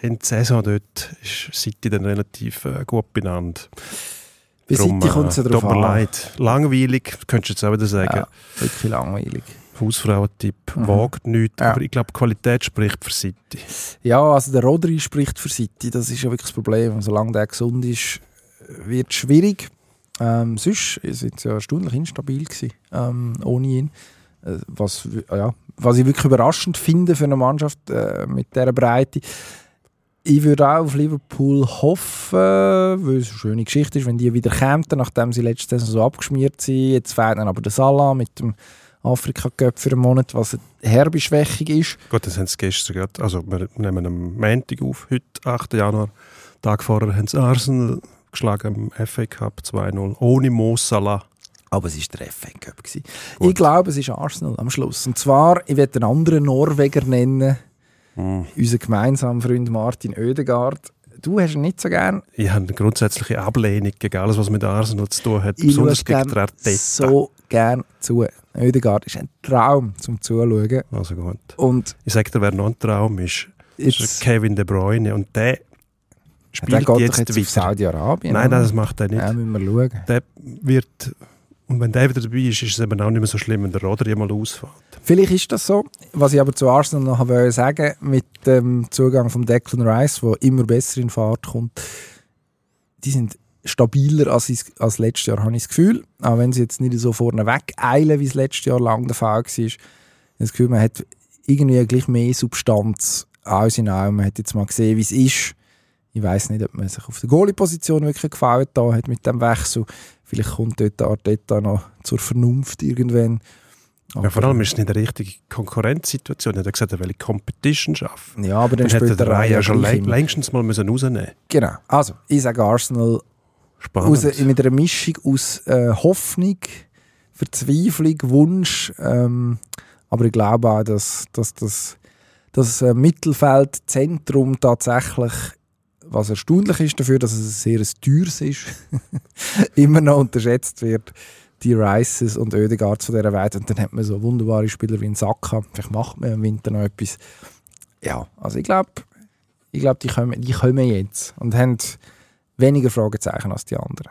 in der Saison dort ist City dann relativ äh, gut benannt. Bei Darum, City kommt es ja äh, drauf tut mir an. leid. Langweilig, könntest du jetzt auch wieder sagen. Ja, wirklich langweilig. Hausfrauentipp, Mhm. wagt nichts, Ja. aber ich glaube, Qualität spricht für City. Ja, also der Rodri spricht für City, das ist ja wirklich das Problem. Solange der gesund ist, wird es schwierig. Ähm, sonst sind sie ja erstaunlich instabil gewesen, ähm, ohne ihn. Äh, was, ja, was ich wirklich überraschend finde für eine Mannschaft äh, mit dieser Breite. Ich würde auch auf Liverpool hoffen, weil es eine schöne Geschichte ist, wenn die wieder kämen, nachdem sie letzte Saison so abgeschmiert sind. Jetzt fehlt dann aber der Salah mit dem Afrika Cup für einen Monat, was eine herbe Schwächung ist. Gut, das haben sie gestern gerade, also wir nehmen am Montag auf, heute, 8. Januar. Tag vorher haben sie Arsenal geschlagen im FA Cup 2-0, ohne Mo Salah. Aber es war der FA Cup. gewesen. Ich glaube, es ist Arsenal am Schluss. Und zwar, ich werde einen anderen Norweger nennen, Hm. unseren gemeinsamen Freund Martin Oedegaard. Du hast ihn nicht so gern. Ich habe eine grundsätzliche Ablehnung gegen alles, was mit Arsenal zu tun hat, Ich besonders gegen den Arteta. so gern zu. Oedegaard ist ein Traum zum Zuschauen. Also gut. Und Ich sage dir, wer noch ein Traum ist, ist jetzt, Kevin De Bruyne und der spielt geht jetzt, doch jetzt wieder. Saudi-Arabien. Nein, nein, das macht er nicht. Ja, müssen wir schauen. Der wird Und wenn der wieder dabei ist, ist es eben auch nicht mehr so schlimm, wenn der Rodri mal ausfällt. Vielleicht ist das so. Was ich aber zu Arsenal noch wollte sagen, mit dem Zugang von Declan Rice, der immer besser in Fahrt kommt, die sind stabiler als, als letztes Jahr, habe ich das Gefühl. Auch wenn sie jetzt nicht so vorne weg eilen, wie es letztes Jahr lang der Fall war. Ich habe das Gefühl, man hat irgendwie gleich mehr Substanz aus in allem. Man hat jetzt mal gesehen, wie es ist. Ich weiß nicht, ob man sich auf der Goalie-Position wirklich gefallen da hat mit dem Wechsel. Vielleicht kommt dort Arteta noch zur Vernunft irgendwann. Ja, vor allem ist es nicht eine richtige Konkurrenzsituation. Er hat gesagt, er will Competition schaffen. Ja, aber dann Dann hätte der Raya schon längstens mal müssen rausnehmen Genau. Also, ich sage Arsenal Spannend. aus, mit einer Mischung aus äh, Hoffnung, Verzweiflung, Wunsch. Ähm, aber ich glaube auch, dass, dass das, das äh, Mittelfeldzentrum tatsächlich, was erstaunlich ist dafür, dass es ein sehr ein teures ist, <laughs> immer noch unterschätzt wird. Die Rices und Oedegaard zu dieser Welt. Und dann hat man so wunderbare Spieler wie ein Saka. Vielleicht macht man im Winter noch etwas. Ja, also ich glaube, ich glaube, die kommen, die kommen jetzt und haben weniger Fragezeichen als die anderen.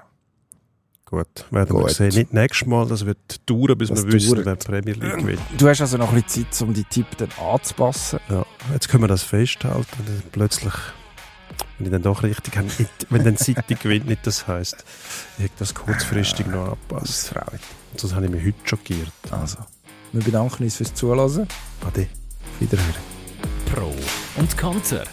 Gut, werden wir Gut. sehen. Nicht nächstes Mal, das wird dauern, bis Das wir wissen, dauert. wer die Premier League gewinnt. Du hast also noch ein bisschen Zeit, um die Tipp dann anzupassen. Ja, jetzt können wir das festhalten, plötzlich, wenn ich dann doch richtig habe, nicht- wenn dann City gewinnt, nicht das heisst, ich habe das kurzfristig noch Das angepasst. freut mich. Sonst habe ich mich heute schockiert. Also, wir bedanken uns fürs Zuhören. Ade. Wiederhören. Pro und Konter.